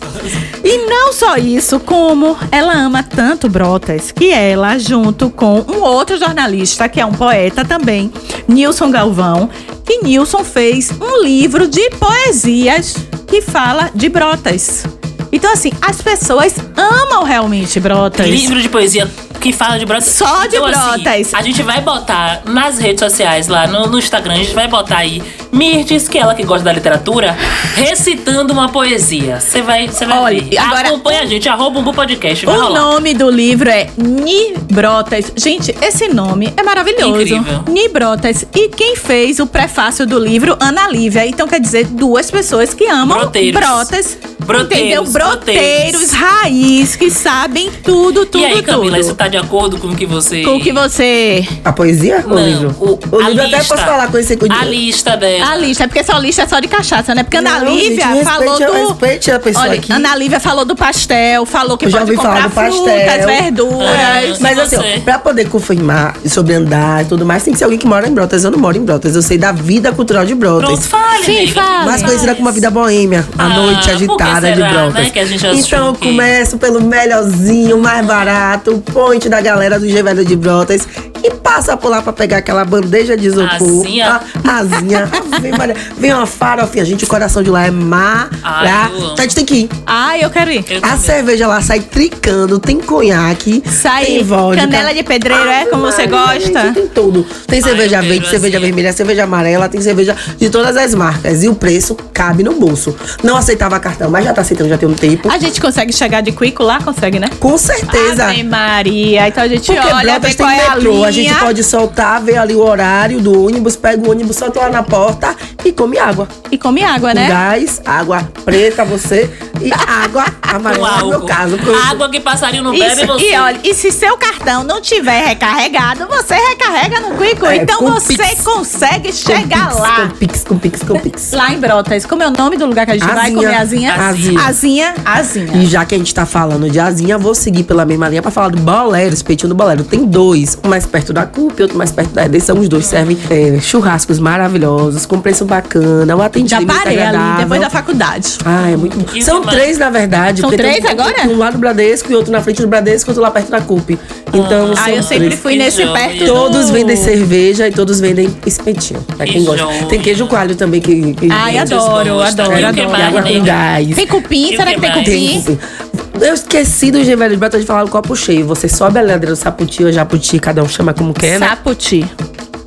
[SPEAKER 4] E não só isso, como ela ama tanto Brotas, que ela, junto com um outro jornalista, que é um poeta também, Nilson Galvão, que Nilson fez um livro de poesias que fala de Brotas. Então, assim, as pessoas amam realmente Brotas.
[SPEAKER 5] Livro de poesia que fala de brotas.
[SPEAKER 4] Só de
[SPEAKER 5] Então, assim,
[SPEAKER 4] brotas.
[SPEAKER 5] a gente vai botar nas redes sociais, lá no, no Instagram, a gente vai botar aí Mirtes, que é ela que gosta da literatura, recitando uma poesia. Você vai, você vai
[SPEAKER 4] Olha,
[SPEAKER 5] ver.
[SPEAKER 4] agora-
[SPEAKER 5] Acompanha a gente, arroba Umbu Podcast.
[SPEAKER 4] O
[SPEAKER 5] rolar.
[SPEAKER 4] nome do livro é Ni Brotas. Gente, esse nome é maravilhoso.
[SPEAKER 5] Incrível.
[SPEAKER 4] Ni Brotas. E quem fez o prefácio do livro? Ana Lívia. Então quer dizer duas pessoas que amam
[SPEAKER 5] Broteiros.
[SPEAKER 4] brotas.
[SPEAKER 5] Broteiros,
[SPEAKER 4] entendeu? Broteiros,
[SPEAKER 5] broteiros.
[SPEAKER 4] raiz, que sabem tudo, tudo,
[SPEAKER 5] e aí, Camila,
[SPEAKER 4] tudo.
[SPEAKER 5] isso tá de acordo com o que você.
[SPEAKER 4] Com o que você.
[SPEAKER 3] A poesia ou o
[SPEAKER 5] Não,
[SPEAKER 3] livro?
[SPEAKER 5] o-
[SPEAKER 3] o
[SPEAKER 5] a
[SPEAKER 3] livro até
[SPEAKER 5] lista.
[SPEAKER 3] posso falar com esse
[SPEAKER 5] A lista dela.
[SPEAKER 4] A lista, é porque só lista é só de cachaça, né? Porque Ana
[SPEAKER 3] Não,
[SPEAKER 4] Lívia
[SPEAKER 3] gente,
[SPEAKER 4] falou
[SPEAKER 3] respeite-
[SPEAKER 4] do.
[SPEAKER 3] respeite a pessoa
[SPEAKER 4] Olha,
[SPEAKER 3] aqui.
[SPEAKER 4] Ana Lívia falou do pastel, falou que
[SPEAKER 3] Eu já
[SPEAKER 4] pode
[SPEAKER 3] ouvi falar
[SPEAKER 4] comprar
[SPEAKER 3] do
[SPEAKER 4] frutas,
[SPEAKER 3] pastel.
[SPEAKER 4] verduras.
[SPEAKER 5] Ah,
[SPEAKER 3] Mas assim, ó, pra poder confirmar sobre andar e tudo mais, tem que ser alguém que mora em Brotas. Eu não moro em Brotas, eu sei da vida cultural de Brotas.
[SPEAKER 5] Pronto, fale,
[SPEAKER 4] Sim, fale.
[SPEAKER 3] mais conhecida como a vida boêmia, a
[SPEAKER 5] Ah,
[SPEAKER 3] noite agitada de
[SPEAKER 5] será,
[SPEAKER 3] Brotas.
[SPEAKER 5] né, que a gente achou
[SPEAKER 3] então eu começo pelo melhorzinho, mais barato, o point da galera do G Velho de Brotas e passa por lá pra pegar aquela bandeja de isopor.
[SPEAKER 5] Asinha.
[SPEAKER 3] A asinha. Vem, Maria, vem uma farofinha, gente, o coração de lá é mar.
[SPEAKER 5] Ai,
[SPEAKER 3] Tá?
[SPEAKER 5] eu.
[SPEAKER 3] Então a gente tem que ir.
[SPEAKER 4] Ai, eu quero ir.
[SPEAKER 5] Eu
[SPEAKER 3] A
[SPEAKER 5] também.
[SPEAKER 3] cerveja lá sai tricando, tem conhaque,
[SPEAKER 4] Sai
[SPEAKER 3] tem vodka.
[SPEAKER 4] canela de pedreiro, é? Como você
[SPEAKER 3] Maria,
[SPEAKER 4] gosta?
[SPEAKER 3] gente, Tem tudo. Tem
[SPEAKER 5] Ai,
[SPEAKER 3] cerveja
[SPEAKER 5] quero
[SPEAKER 3] verde, cerveja
[SPEAKER 5] assim.
[SPEAKER 3] vermelha, cerveja amarela, tem cerveja de todas as marcas. E o preço cabe no bolso. Não aceitava cartão, mas já tá aceitando já tem um tempo.
[SPEAKER 4] A gente consegue chegar de Quico lá? Consegue, né?
[SPEAKER 3] Com certeza.
[SPEAKER 4] Ave Maria. Então a gente
[SPEAKER 3] Porque
[SPEAKER 4] olha, vê
[SPEAKER 3] tem
[SPEAKER 4] qual é a
[SPEAKER 3] metrô,
[SPEAKER 4] linha.
[SPEAKER 3] a gente pode soltar, ver ali o horário do ônibus, pega o ônibus, solta lá na porta e come água.
[SPEAKER 4] E come água,
[SPEAKER 3] Com
[SPEAKER 4] né?
[SPEAKER 3] gás, água preta, você, e água amarela, no meu caso.
[SPEAKER 5] Água que passarinho não bebe, você.
[SPEAKER 4] e olha, e se seu cartão não tiver recarregado, você recarrega no Quico.
[SPEAKER 3] É,
[SPEAKER 4] então você
[SPEAKER 3] Pix.
[SPEAKER 4] consegue
[SPEAKER 3] com
[SPEAKER 4] chegar
[SPEAKER 3] pix,
[SPEAKER 4] lá.
[SPEAKER 3] Com pix, com pix, com pix.
[SPEAKER 4] Lá em Brotas. Como é o nome do lugar que a gente vai
[SPEAKER 3] Azinha.
[SPEAKER 4] comer azinha?
[SPEAKER 3] Azinha.
[SPEAKER 4] Azinha, azinha.
[SPEAKER 3] E já que a gente tá falando de asinha, vou seguir pela mesma linha pra falar do bolero, esse peitinho do bolero. Tem dois, um mais perto da CUP e outro mais perto da redenção. Os dois servem é, churrascos maravilhosos, com preço bacana, um
[SPEAKER 4] Já
[SPEAKER 3] atendimento
[SPEAKER 4] parei ali,
[SPEAKER 3] agradável.
[SPEAKER 4] depois da faculdade.
[SPEAKER 3] Ah, é muito bom.
[SPEAKER 5] E
[SPEAKER 3] São três, na verdade.
[SPEAKER 4] São
[SPEAKER 3] tem
[SPEAKER 4] três
[SPEAKER 3] um-
[SPEAKER 4] agora?
[SPEAKER 3] Um lá do Bradesco e outro na frente do Bradesco e outro lá perto da CUP. Então,
[SPEAKER 4] Ah, eu sempre
[SPEAKER 3] três.
[SPEAKER 4] fui nesse perto.
[SPEAKER 3] Todos
[SPEAKER 4] do-
[SPEAKER 3] vendem cerveja e todos vendem espetinho. Pra
[SPEAKER 5] Que
[SPEAKER 3] quem gosta.
[SPEAKER 5] joia.
[SPEAKER 3] Tem queijo coalho também que. que
[SPEAKER 4] Ai, adoro, adoro,
[SPEAKER 5] E
[SPEAKER 4] adoro.
[SPEAKER 3] E água com gás.
[SPEAKER 4] Tem cupim?
[SPEAKER 5] E
[SPEAKER 4] Será
[SPEAKER 5] que
[SPEAKER 4] que tem cupim?
[SPEAKER 3] Tem, Eu esqueci do Gevelho de Brota de falar do copo cheio. Você sobe a ladeira do Saputi ou Japuti, cada um chama como quer, né?
[SPEAKER 4] Saputi.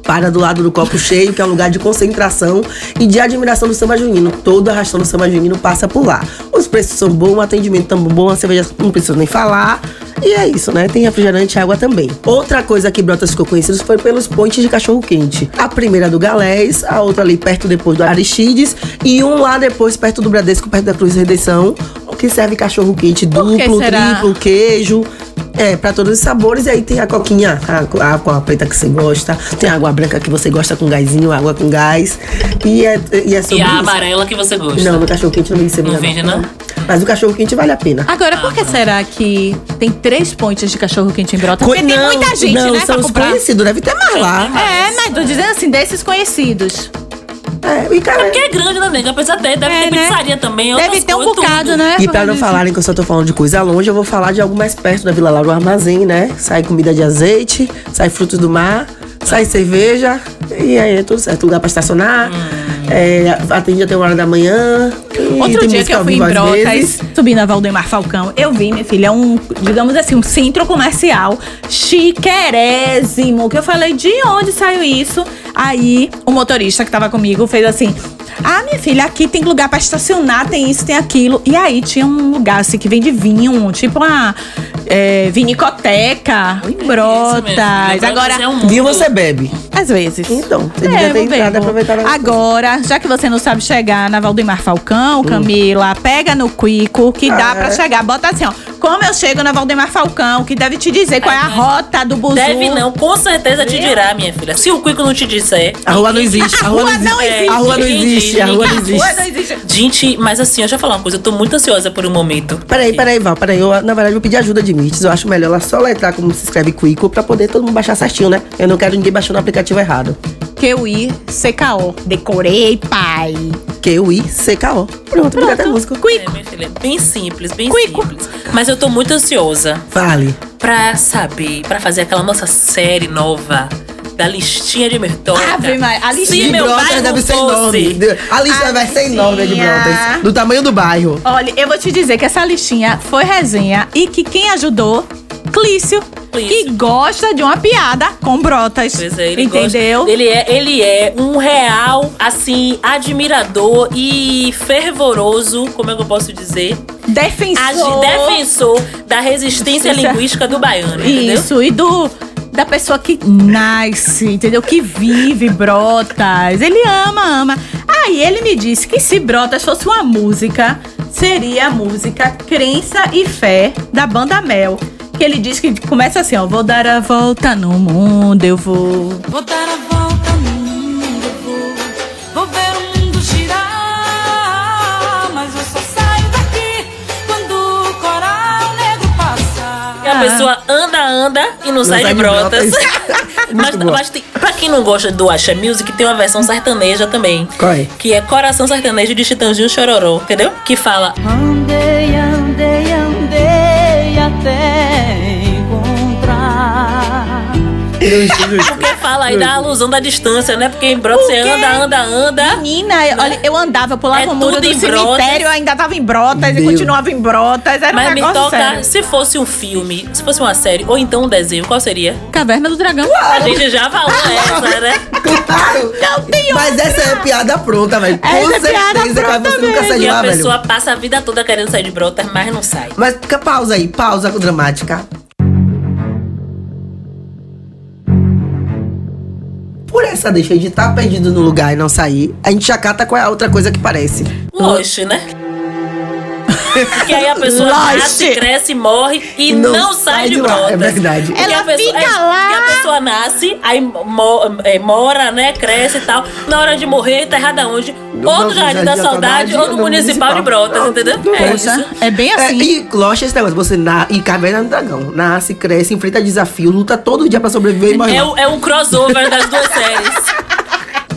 [SPEAKER 3] Para do lado do copo cheio, que é um lugar de concentração e de admiração do samba junino. Todo arrastão do samba junino passa por lá. Os preços são bons, o atendimento tão bom, a cerveja não precisa nem falar. E é isso, né? Tem refrigerante e água também. Outra coisa que Brotas ficou conhecido foi pelos pontes de cachorro-quente. A primeira do Galés, a outra ali perto depois do Aristides e um lá depois perto do Bradesco, perto da Cruz Redenção, que serve cachorro-quente
[SPEAKER 4] Por que
[SPEAKER 3] duplo,
[SPEAKER 4] será?
[SPEAKER 3] triplo, queijo. É, pra todos os sabores. E aí tem a coquinha, a, a água preta que você gosta. Tem a água branca que você gosta com gásinho, água com gás. E é, e é sobre
[SPEAKER 5] E a amarela que você gosta.
[SPEAKER 3] Não, no cachorro-quente não vende cerveja.
[SPEAKER 5] Não vende, não?
[SPEAKER 3] Mas o cachorro-quente vale a pena.
[SPEAKER 4] Agora, por que será que tem três pontes de cachorro quente em Brotas? Porque
[SPEAKER 3] Co-
[SPEAKER 4] tem
[SPEAKER 3] não,
[SPEAKER 4] muita gente,
[SPEAKER 3] não,
[SPEAKER 4] né,
[SPEAKER 3] são
[SPEAKER 4] pra
[SPEAKER 3] os
[SPEAKER 4] comprar.
[SPEAKER 3] conhecidos, deve ter mais lá.
[SPEAKER 4] É, mas tô dizendo assim, desses conhecidos.
[SPEAKER 3] É, e, cara,
[SPEAKER 5] Porque é grande, né, nega? Apesar de deve
[SPEAKER 4] É,
[SPEAKER 5] ter
[SPEAKER 4] né?
[SPEAKER 5] pizzaria também.
[SPEAKER 4] Deve ter um bocado,
[SPEAKER 5] tudo.
[SPEAKER 4] né?
[SPEAKER 3] E pra não falarem que eu só tô falando de coisa longe, eu vou falar de algo mais perto da Vila Laura, o armazém, né? Sai comida de azeite, sai frutos do mar, sai cerveja, e aí é tudo certo. Lugar pra estacionar, é, atende até uma hora da manhã.
[SPEAKER 4] Outro dia que eu fui em Brotas,
[SPEAKER 3] vezes.
[SPEAKER 4] subi na Valdemar Falcão, eu vi, minha filha, um, digamos assim, um centro comercial chiquerésimo. Que eu falei, de onde saiu isso? Aí, o motorista que tava comigo fez assim. Ah, minha filha, aqui tem lugar pra estacionar, tem isso, tem aquilo. E aí tinha um lugar assim que vende vinho, tipo uma é, vinicoteca
[SPEAKER 5] Isso
[SPEAKER 4] Brotas. Agora,
[SPEAKER 5] é um.
[SPEAKER 3] Viu, você bebe.
[SPEAKER 4] às vezes.
[SPEAKER 3] Então, você
[SPEAKER 4] É,
[SPEAKER 3] devia ter entrado e
[SPEAKER 4] bebo.
[SPEAKER 3] aproveitado. a-
[SPEAKER 4] Agora, já que você não sabe chegar na Valdemar Falcão, Camila, pega no Quico, que dá
[SPEAKER 3] Ah,
[SPEAKER 4] pra
[SPEAKER 3] é?
[SPEAKER 4] chegar. Bota assim, ó. Como eu chego na Valdemar Falcão, que deve te dizer qual é a
[SPEAKER 5] Ai,
[SPEAKER 4] rota do buzu.
[SPEAKER 5] Deve não, com certeza te dirá, minha filha. Se o Cuico não te disser.
[SPEAKER 3] A rua não existe. A rua não existe.
[SPEAKER 4] existe.
[SPEAKER 3] A rua não
[SPEAKER 5] Ninguém
[SPEAKER 3] existe. A rua não existe.
[SPEAKER 4] Rua não existe.
[SPEAKER 5] Gente, mas assim, eu já falar uma coisa, eu tô muito ansiosa por um momento.
[SPEAKER 3] Peraí, peraí, Val, peraí. Eu, na verdade, vou pedir ajuda de Mirtes. Eu acho melhor ela só letrar como se escreve Quico pra poder todo mundo baixar certinho, né? Eu não quero ninguém baixando o aplicativo errado.
[SPEAKER 4] QI CKO. Decorei, pai.
[SPEAKER 3] Q-U-I-C-K-O. Pronto, Pronto. até música.
[SPEAKER 5] É, minha filha, bem simples, bem
[SPEAKER 4] Quico.
[SPEAKER 5] simples. Mas eu tô muito ansiosa
[SPEAKER 3] Vale.
[SPEAKER 5] pra saber, pra fazer aquela nossa série nova da listinha de Mertoca.
[SPEAKER 4] Ave Maria, a listinha de
[SPEAKER 5] meu
[SPEAKER 3] Brotas
[SPEAKER 5] bairro
[SPEAKER 3] deve ser enorme. A lista vai ser enorme de. Brotas. Do tamanho do bairro.
[SPEAKER 4] Olha, eu vou te dizer que essa listinha foi resenha e que quem ajudou, Clício,
[SPEAKER 5] Clício.
[SPEAKER 4] que gosta de uma piada com brotas.
[SPEAKER 5] Pois é, ele
[SPEAKER 4] Entendeu?
[SPEAKER 5] gosta- Ele é, ele é um real, assim, admirador e fervoroso, como é que eu posso dizer?
[SPEAKER 4] Defensor.
[SPEAKER 5] Defensor da resistência
[SPEAKER 4] Isso
[SPEAKER 5] linguística do baiano, entendeu?
[SPEAKER 4] Isso, e do da pessoa que nasce, entendeu? Que vive Brotas. Ele ama, ama. Aí ele me disse que se Brotas fosse uma música, seria a música Crença e Fé da banda Mel. Que ele diz que começa assim, ó, vou dar a volta no mundo, eu vou.
[SPEAKER 8] Vou dar a volta
[SPEAKER 5] pessoa anda, anda e não, sai
[SPEAKER 3] sai
[SPEAKER 5] de brotas.
[SPEAKER 3] Brotas.
[SPEAKER 5] mas mas tem, pra quem não gosta do Axé Music, tem uma versão sertaneja também.
[SPEAKER 3] Qual é?
[SPEAKER 5] Que é Coração Sertanejo de Chitãozinho Chororó, entendeu? Que fala
[SPEAKER 8] encontrar.
[SPEAKER 5] Porque fala aí da alusão da distância, né? Porque em Brotas você anda, anda, anda.
[SPEAKER 4] Menina, olha, eu andava, pulava
[SPEAKER 5] É
[SPEAKER 4] o muro
[SPEAKER 5] tudo
[SPEAKER 4] do
[SPEAKER 5] em
[SPEAKER 4] cemitério, ainda tava em Brotas e
[SPEAKER 3] Meu.
[SPEAKER 4] continuava em Brotas. Era um
[SPEAKER 5] Mas me
[SPEAKER 4] negócio
[SPEAKER 5] toca,
[SPEAKER 4] sério.
[SPEAKER 5] se fosse um filme, se fosse uma série, ou então um desenho, qual seria?
[SPEAKER 4] Caverna do Dragão.
[SPEAKER 5] A gente já falou essa, né?
[SPEAKER 3] Claro.
[SPEAKER 4] Não tem
[SPEAKER 3] Mas essa é piada pronta, velho. Com
[SPEAKER 4] Essa é piada
[SPEAKER 3] certeza que
[SPEAKER 4] pronta
[SPEAKER 3] você nunca sai
[SPEAKER 5] E
[SPEAKER 3] de lá,
[SPEAKER 5] a
[SPEAKER 3] velho.
[SPEAKER 5] pessoa passa a vida toda querendo sair de Brotas, mas não sai.
[SPEAKER 3] Mas fica- pausa aí, pausa dramática. Essa deixa de estar perdido no lugar e não sair, a gente já cata qual é a outra coisa que parece.
[SPEAKER 5] Loche, né? Porque aí a pessoa nasce, cresce, morre e
[SPEAKER 3] Não
[SPEAKER 5] não,
[SPEAKER 3] sai
[SPEAKER 5] sai
[SPEAKER 3] de
[SPEAKER 5] de
[SPEAKER 3] lá,
[SPEAKER 5] brotas.
[SPEAKER 3] é verdade.
[SPEAKER 5] Porque
[SPEAKER 4] Ela
[SPEAKER 5] a pessoa,
[SPEAKER 4] fica lá.
[SPEAKER 5] Porque a pessoa nasce, aí mo- é, mora, né, cresce e tal. Na hora de morrer, tá errada onde? Ou no Jardim da Saudade, ou no Municipal de Brotas, entendeu? É
[SPEAKER 4] Poxa,
[SPEAKER 5] isso.
[SPEAKER 4] é bem
[SPEAKER 3] É,
[SPEAKER 4] assim.
[SPEAKER 3] e Lost é esse negócio, você na, e Caverna do Dragão. Nasce, cresce, enfrenta desafio, luta todo dia pra sobreviver e morre.
[SPEAKER 5] É, é um crossover das duas séries.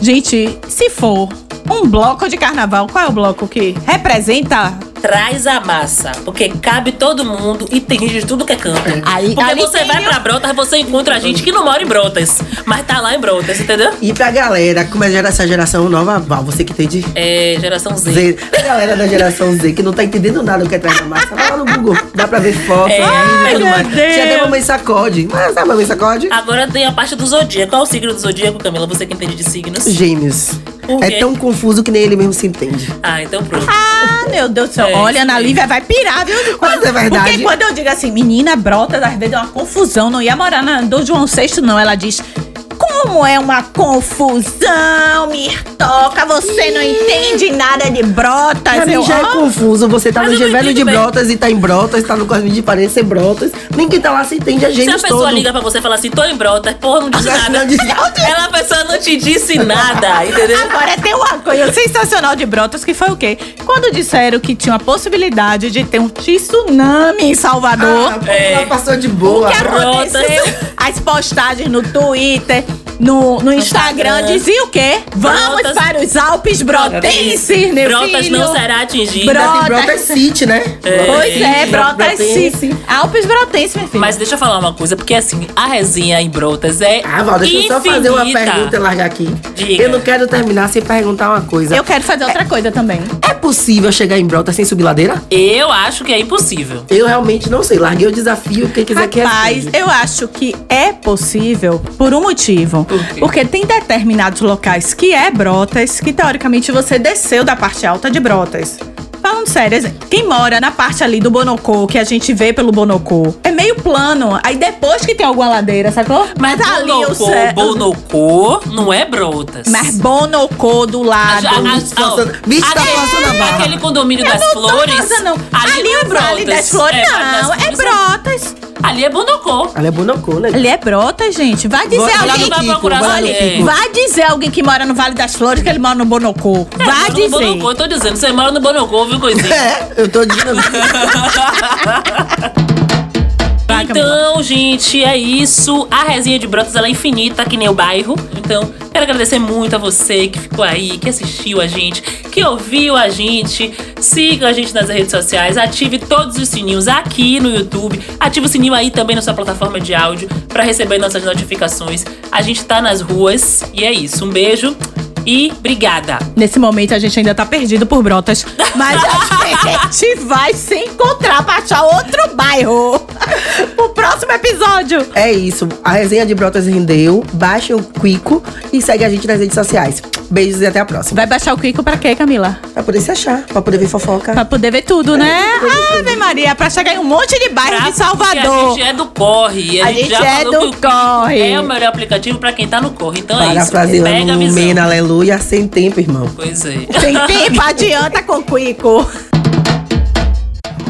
[SPEAKER 4] Gente, se for um bloco de carnaval, qual é o bloco que representa?
[SPEAKER 5] Traz a massa, porque cabe todo mundo e tem gente de tudo que é canto.
[SPEAKER 4] Aí-
[SPEAKER 5] porque
[SPEAKER 4] ali
[SPEAKER 5] você vai
[SPEAKER 4] o-
[SPEAKER 5] pra Brotas, você encontra gente que não mora em Brotas, mas tá lá em Brotas, entendeu?
[SPEAKER 3] E pra galera, como é essa geração nova, Val, você que tem de
[SPEAKER 5] É, geração Z.
[SPEAKER 3] Z. A galera da geração Z que não tá entendendo nada do que é trás da massa, vai lá no Google. Dá pra ver foto,
[SPEAKER 5] É,
[SPEAKER 3] e tudo
[SPEAKER 4] meu
[SPEAKER 3] mais. Tinha até mamãe sacode. Mas sabe mamãe sacode?
[SPEAKER 5] Agora tem a parte do zodíaco. Qual é o signo do zodíaco, Camila? Você que entende de signos?
[SPEAKER 3] Gêmeos. É tão confuso que nem ele mesmo se entende.
[SPEAKER 5] Ah, então pronto.
[SPEAKER 4] Ah, meu Deus do céu.
[SPEAKER 5] É,
[SPEAKER 4] Olha, Ana. Lívia vai pirar, viu?
[SPEAKER 3] Mas é verdade.
[SPEAKER 4] Porque quando eu digo assim, menina brota, às vezes é uma confusão. Não ia morar na, do João VI, não. Ela diz. Como é uma confusão, Mirtoca? Você não entende nada de brotas.
[SPEAKER 3] Pra mim já é confuso. Você tá
[SPEAKER 5] Mas
[SPEAKER 3] no
[SPEAKER 5] eu não
[SPEAKER 3] Gevelho de
[SPEAKER 5] entendo bem.
[SPEAKER 3] Brotas e tá em Brotas, tá no Cosme de Parecer Brotas. Ninguém tá lá se entende a
[SPEAKER 5] Se
[SPEAKER 3] gente
[SPEAKER 5] a pessoa
[SPEAKER 3] todo.
[SPEAKER 5] liga pra você e fala assim, tô em Brotas, porra, não disse
[SPEAKER 3] Não
[SPEAKER 5] nada.
[SPEAKER 3] disse nada.
[SPEAKER 5] Ela, a pessoa não te disse nada, entendeu?
[SPEAKER 4] Agora tem uma coisa sensacional de Brotas que foi o quê? Quando disseram que tinha a possibilidade de ter um tsunami em Salvador.
[SPEAKER 3] Ah,
[SPEAKER 5] É.
[SPEAKER 3] ela passou de boa.
[SPEAKER 4] O que aconteceu? As postagens no Twitter, no, no Instagram,
[SPEAKER 5] Instagram.
[SPEAKER 4] diziam o quê? Vamos
[SPEAKER 5] Brotas-
[SPEAKER 4] para os Alpes Brotenses, meu
[SPEAKER 5] Brotas
[SPEAKER 4] filho.
[SPEAKER 5] não será atingida.
[SPEAKER 4] Bro-
[SPEAKER 3] Tem Brotas City, né?
[SPEAKER 4] Pois é, Brotas
[SPEAKER 3] Brotense.
[SPEAKER 4] Alpes Brotenses, meu filho.
[SPEAKER 5] Mas deixa eu falar uma coisa, porque assim, a resenha em Brotas é
[SPEAKER 3] Ah, Val, deixa eu só fazer uma
[SPEAKER 5] infinita.
[SPEAKER 3] pergunta e largar aqui.
[SPEAKER 5] Diga.
[SPEAKER 3] Eu não quero terminar sem perguntar uma coisa.
[SPEAKER 4] eu quero fazer outra coisa também.
[SPEAKER 3] É possível chegar em Brotas sem subir ladeira?
[SPEAKER 5] Eu acho que é impossível.
[SPEAKER 3] Eu realmente não sei. Larguei o desafio, quem quiser que
[SPEAKER 4] Rapaz, eu acho que é possível por um motivo.
[SPEAKER 5] Por?
[SPEAKER 4] Porque tem determinados locais que é Brotas, que teoricamente você desceu da parte alta de Brotas. Falando sério, quem mora na parte ali do Bonocô, que a gente vê pelo Bonocô, é meio plano. Aí depois que tem alguma ladeira, sacou?
[SPEAKER 5] Mas
[SPEAKER 4] ali o
[SPEAKER 5] Bonocô,
[SPEAKER 4] céu-
[SPEAKER 5] Bonocô não é Brotas.
[SPEAKER 4] Mas Bonocô do lado.
[SPEAKER 5] A- a- a-
[SPEAKER 3] Bicho, tá
[SPEAKER 5] aquele-
[SPEAKER 3] passando a barra.
[SPEAKER 5] Aquele condomínio
[SPEAKER 4] Eu
[SPEAKER 5] das flores.
[SPEAKER 4] não.
[SPEAKER 5] Ali,
[SPEAKER 4] Ali
[SPEAKER 5] não é
[SPEAKER 4] o Vale das Flores,
[SPEAKER 5] É, Vale das
[SPEAKER 4] não. É
[SPEAKER 5] Flores,
[SPEAKER 4] Brotas.
[SPEAKER 5] Ali é Bonocô.
[SPEAKER 3] Ela é bonocô, né?
[SPEAKER 4] Ali é Brotas, gente. Vai dizer
[SPEAKER 3] Vou-
[SPEAKER 4] alguém
[SPEAKER 5] vai
[SPEAKER 3] Kiko,
[SPEAKER 5] procurar saber.
[SPEAKER 3] Kiko.
[SPEAKER 4] Vai dizer alguém que mora no Vale das Flores que ele mora no Bonocô.
[SPEAKER 5] É,
[SPEAKER 4] Vai
[SPEAKER 5] mora no
[SPEAKER 4] dizer.
[SPEAKER 5] Bonocô, eu tô dizendo. Você mora no Bonocô, viu, coisinha?
[SPEAKER 3] É, eu tô dizendo.
[SPEAKER 4] Camila.
[SPEAKER 5] Então, gente, é isso. A resenha de Brotas ela é infinita, que nem o bairro. Então, quero agradecer muito a você que ficou aí, que assistiu a gente, que ouviu a gente. Siga a gente nas redes sociais, ative todos os sininhos aqui no YouTube. Ative o sininho aí também na sua plataforma de áudio para receber nossas notificações. A gente tá nas ruas e é isso. Um beijo e obrigada.
[SPEAKER 4] Nesse momento a gente ainda tá perdido por Brotas, mas a gente vai se encontrar pra achar outro bairro. O próximo episódio.
[SPEAKER 3] É isso. A resenha de Brotas rendeu. Baixe o Quico e segue a gente nas redes sociais. Beijos e até a próxima.
[SPEAKER 4] Vai baixar o Kiko pra quê, Camila?
[SPEAKER 3] Pra poder se achar, pra poder ver fofoca.
[SPEAKER 4] Pra poder ver tudo, né? Ave Maria, pra chegar em um monte de bairros
[SPEAKER 5] Pra-
[SPEAKER 4] de Salvador.
[SPEAKER 5] A gente é do corre. A,
[SPEAKER 4] A
[SPEAKER 5] gente,
[SPEAKER 4] gente
[SPEAKER 5] já
[SPEAKER 4] é
[SPEAKER 5] falou
[SPEAKER 4] do
[SPEAKER 5] que o Quico
[SPEAKER 4] corre.
[SPEAKER 5] É o melhor aplicativo pra quem tá no corre. Então é isso.
[SPEAKER 3] Parafraseando
[SPEAKER 5] Pega a visão.
[SPEAKER 3] Mena, aleluia, sem tempo, irmão.
[SPEAKER 5] Pois é.
[SPEAKER 4] Sem tempo, adianta com o Kiko.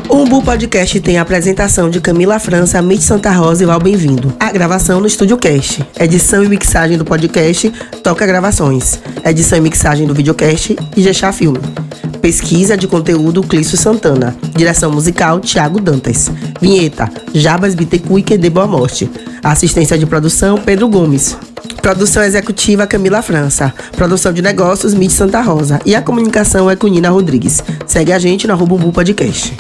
[SPEAKER 3] Umbu Podcast tem a apresentação de Camila França, Mitch Santa Rosa e Val Bem-vindo. A gravação no Estúdio Cast. Edição e mixagem do podcast Toca Gravações. Edição e mixagem do videocast e Gechá Filme. Pesquisa de conteúdo Clício Santana. Direção musical Thiago Dantas. Vinheta Jabas Bitecu e Quede Boa Morte. Assistência de produção Pedro Gomes. Produção executiva Camila França. Produção de negócios Mitch Santa Rosa. E a comunicação é com Nina Rodrigues. Segue a gente no arroba Podcast.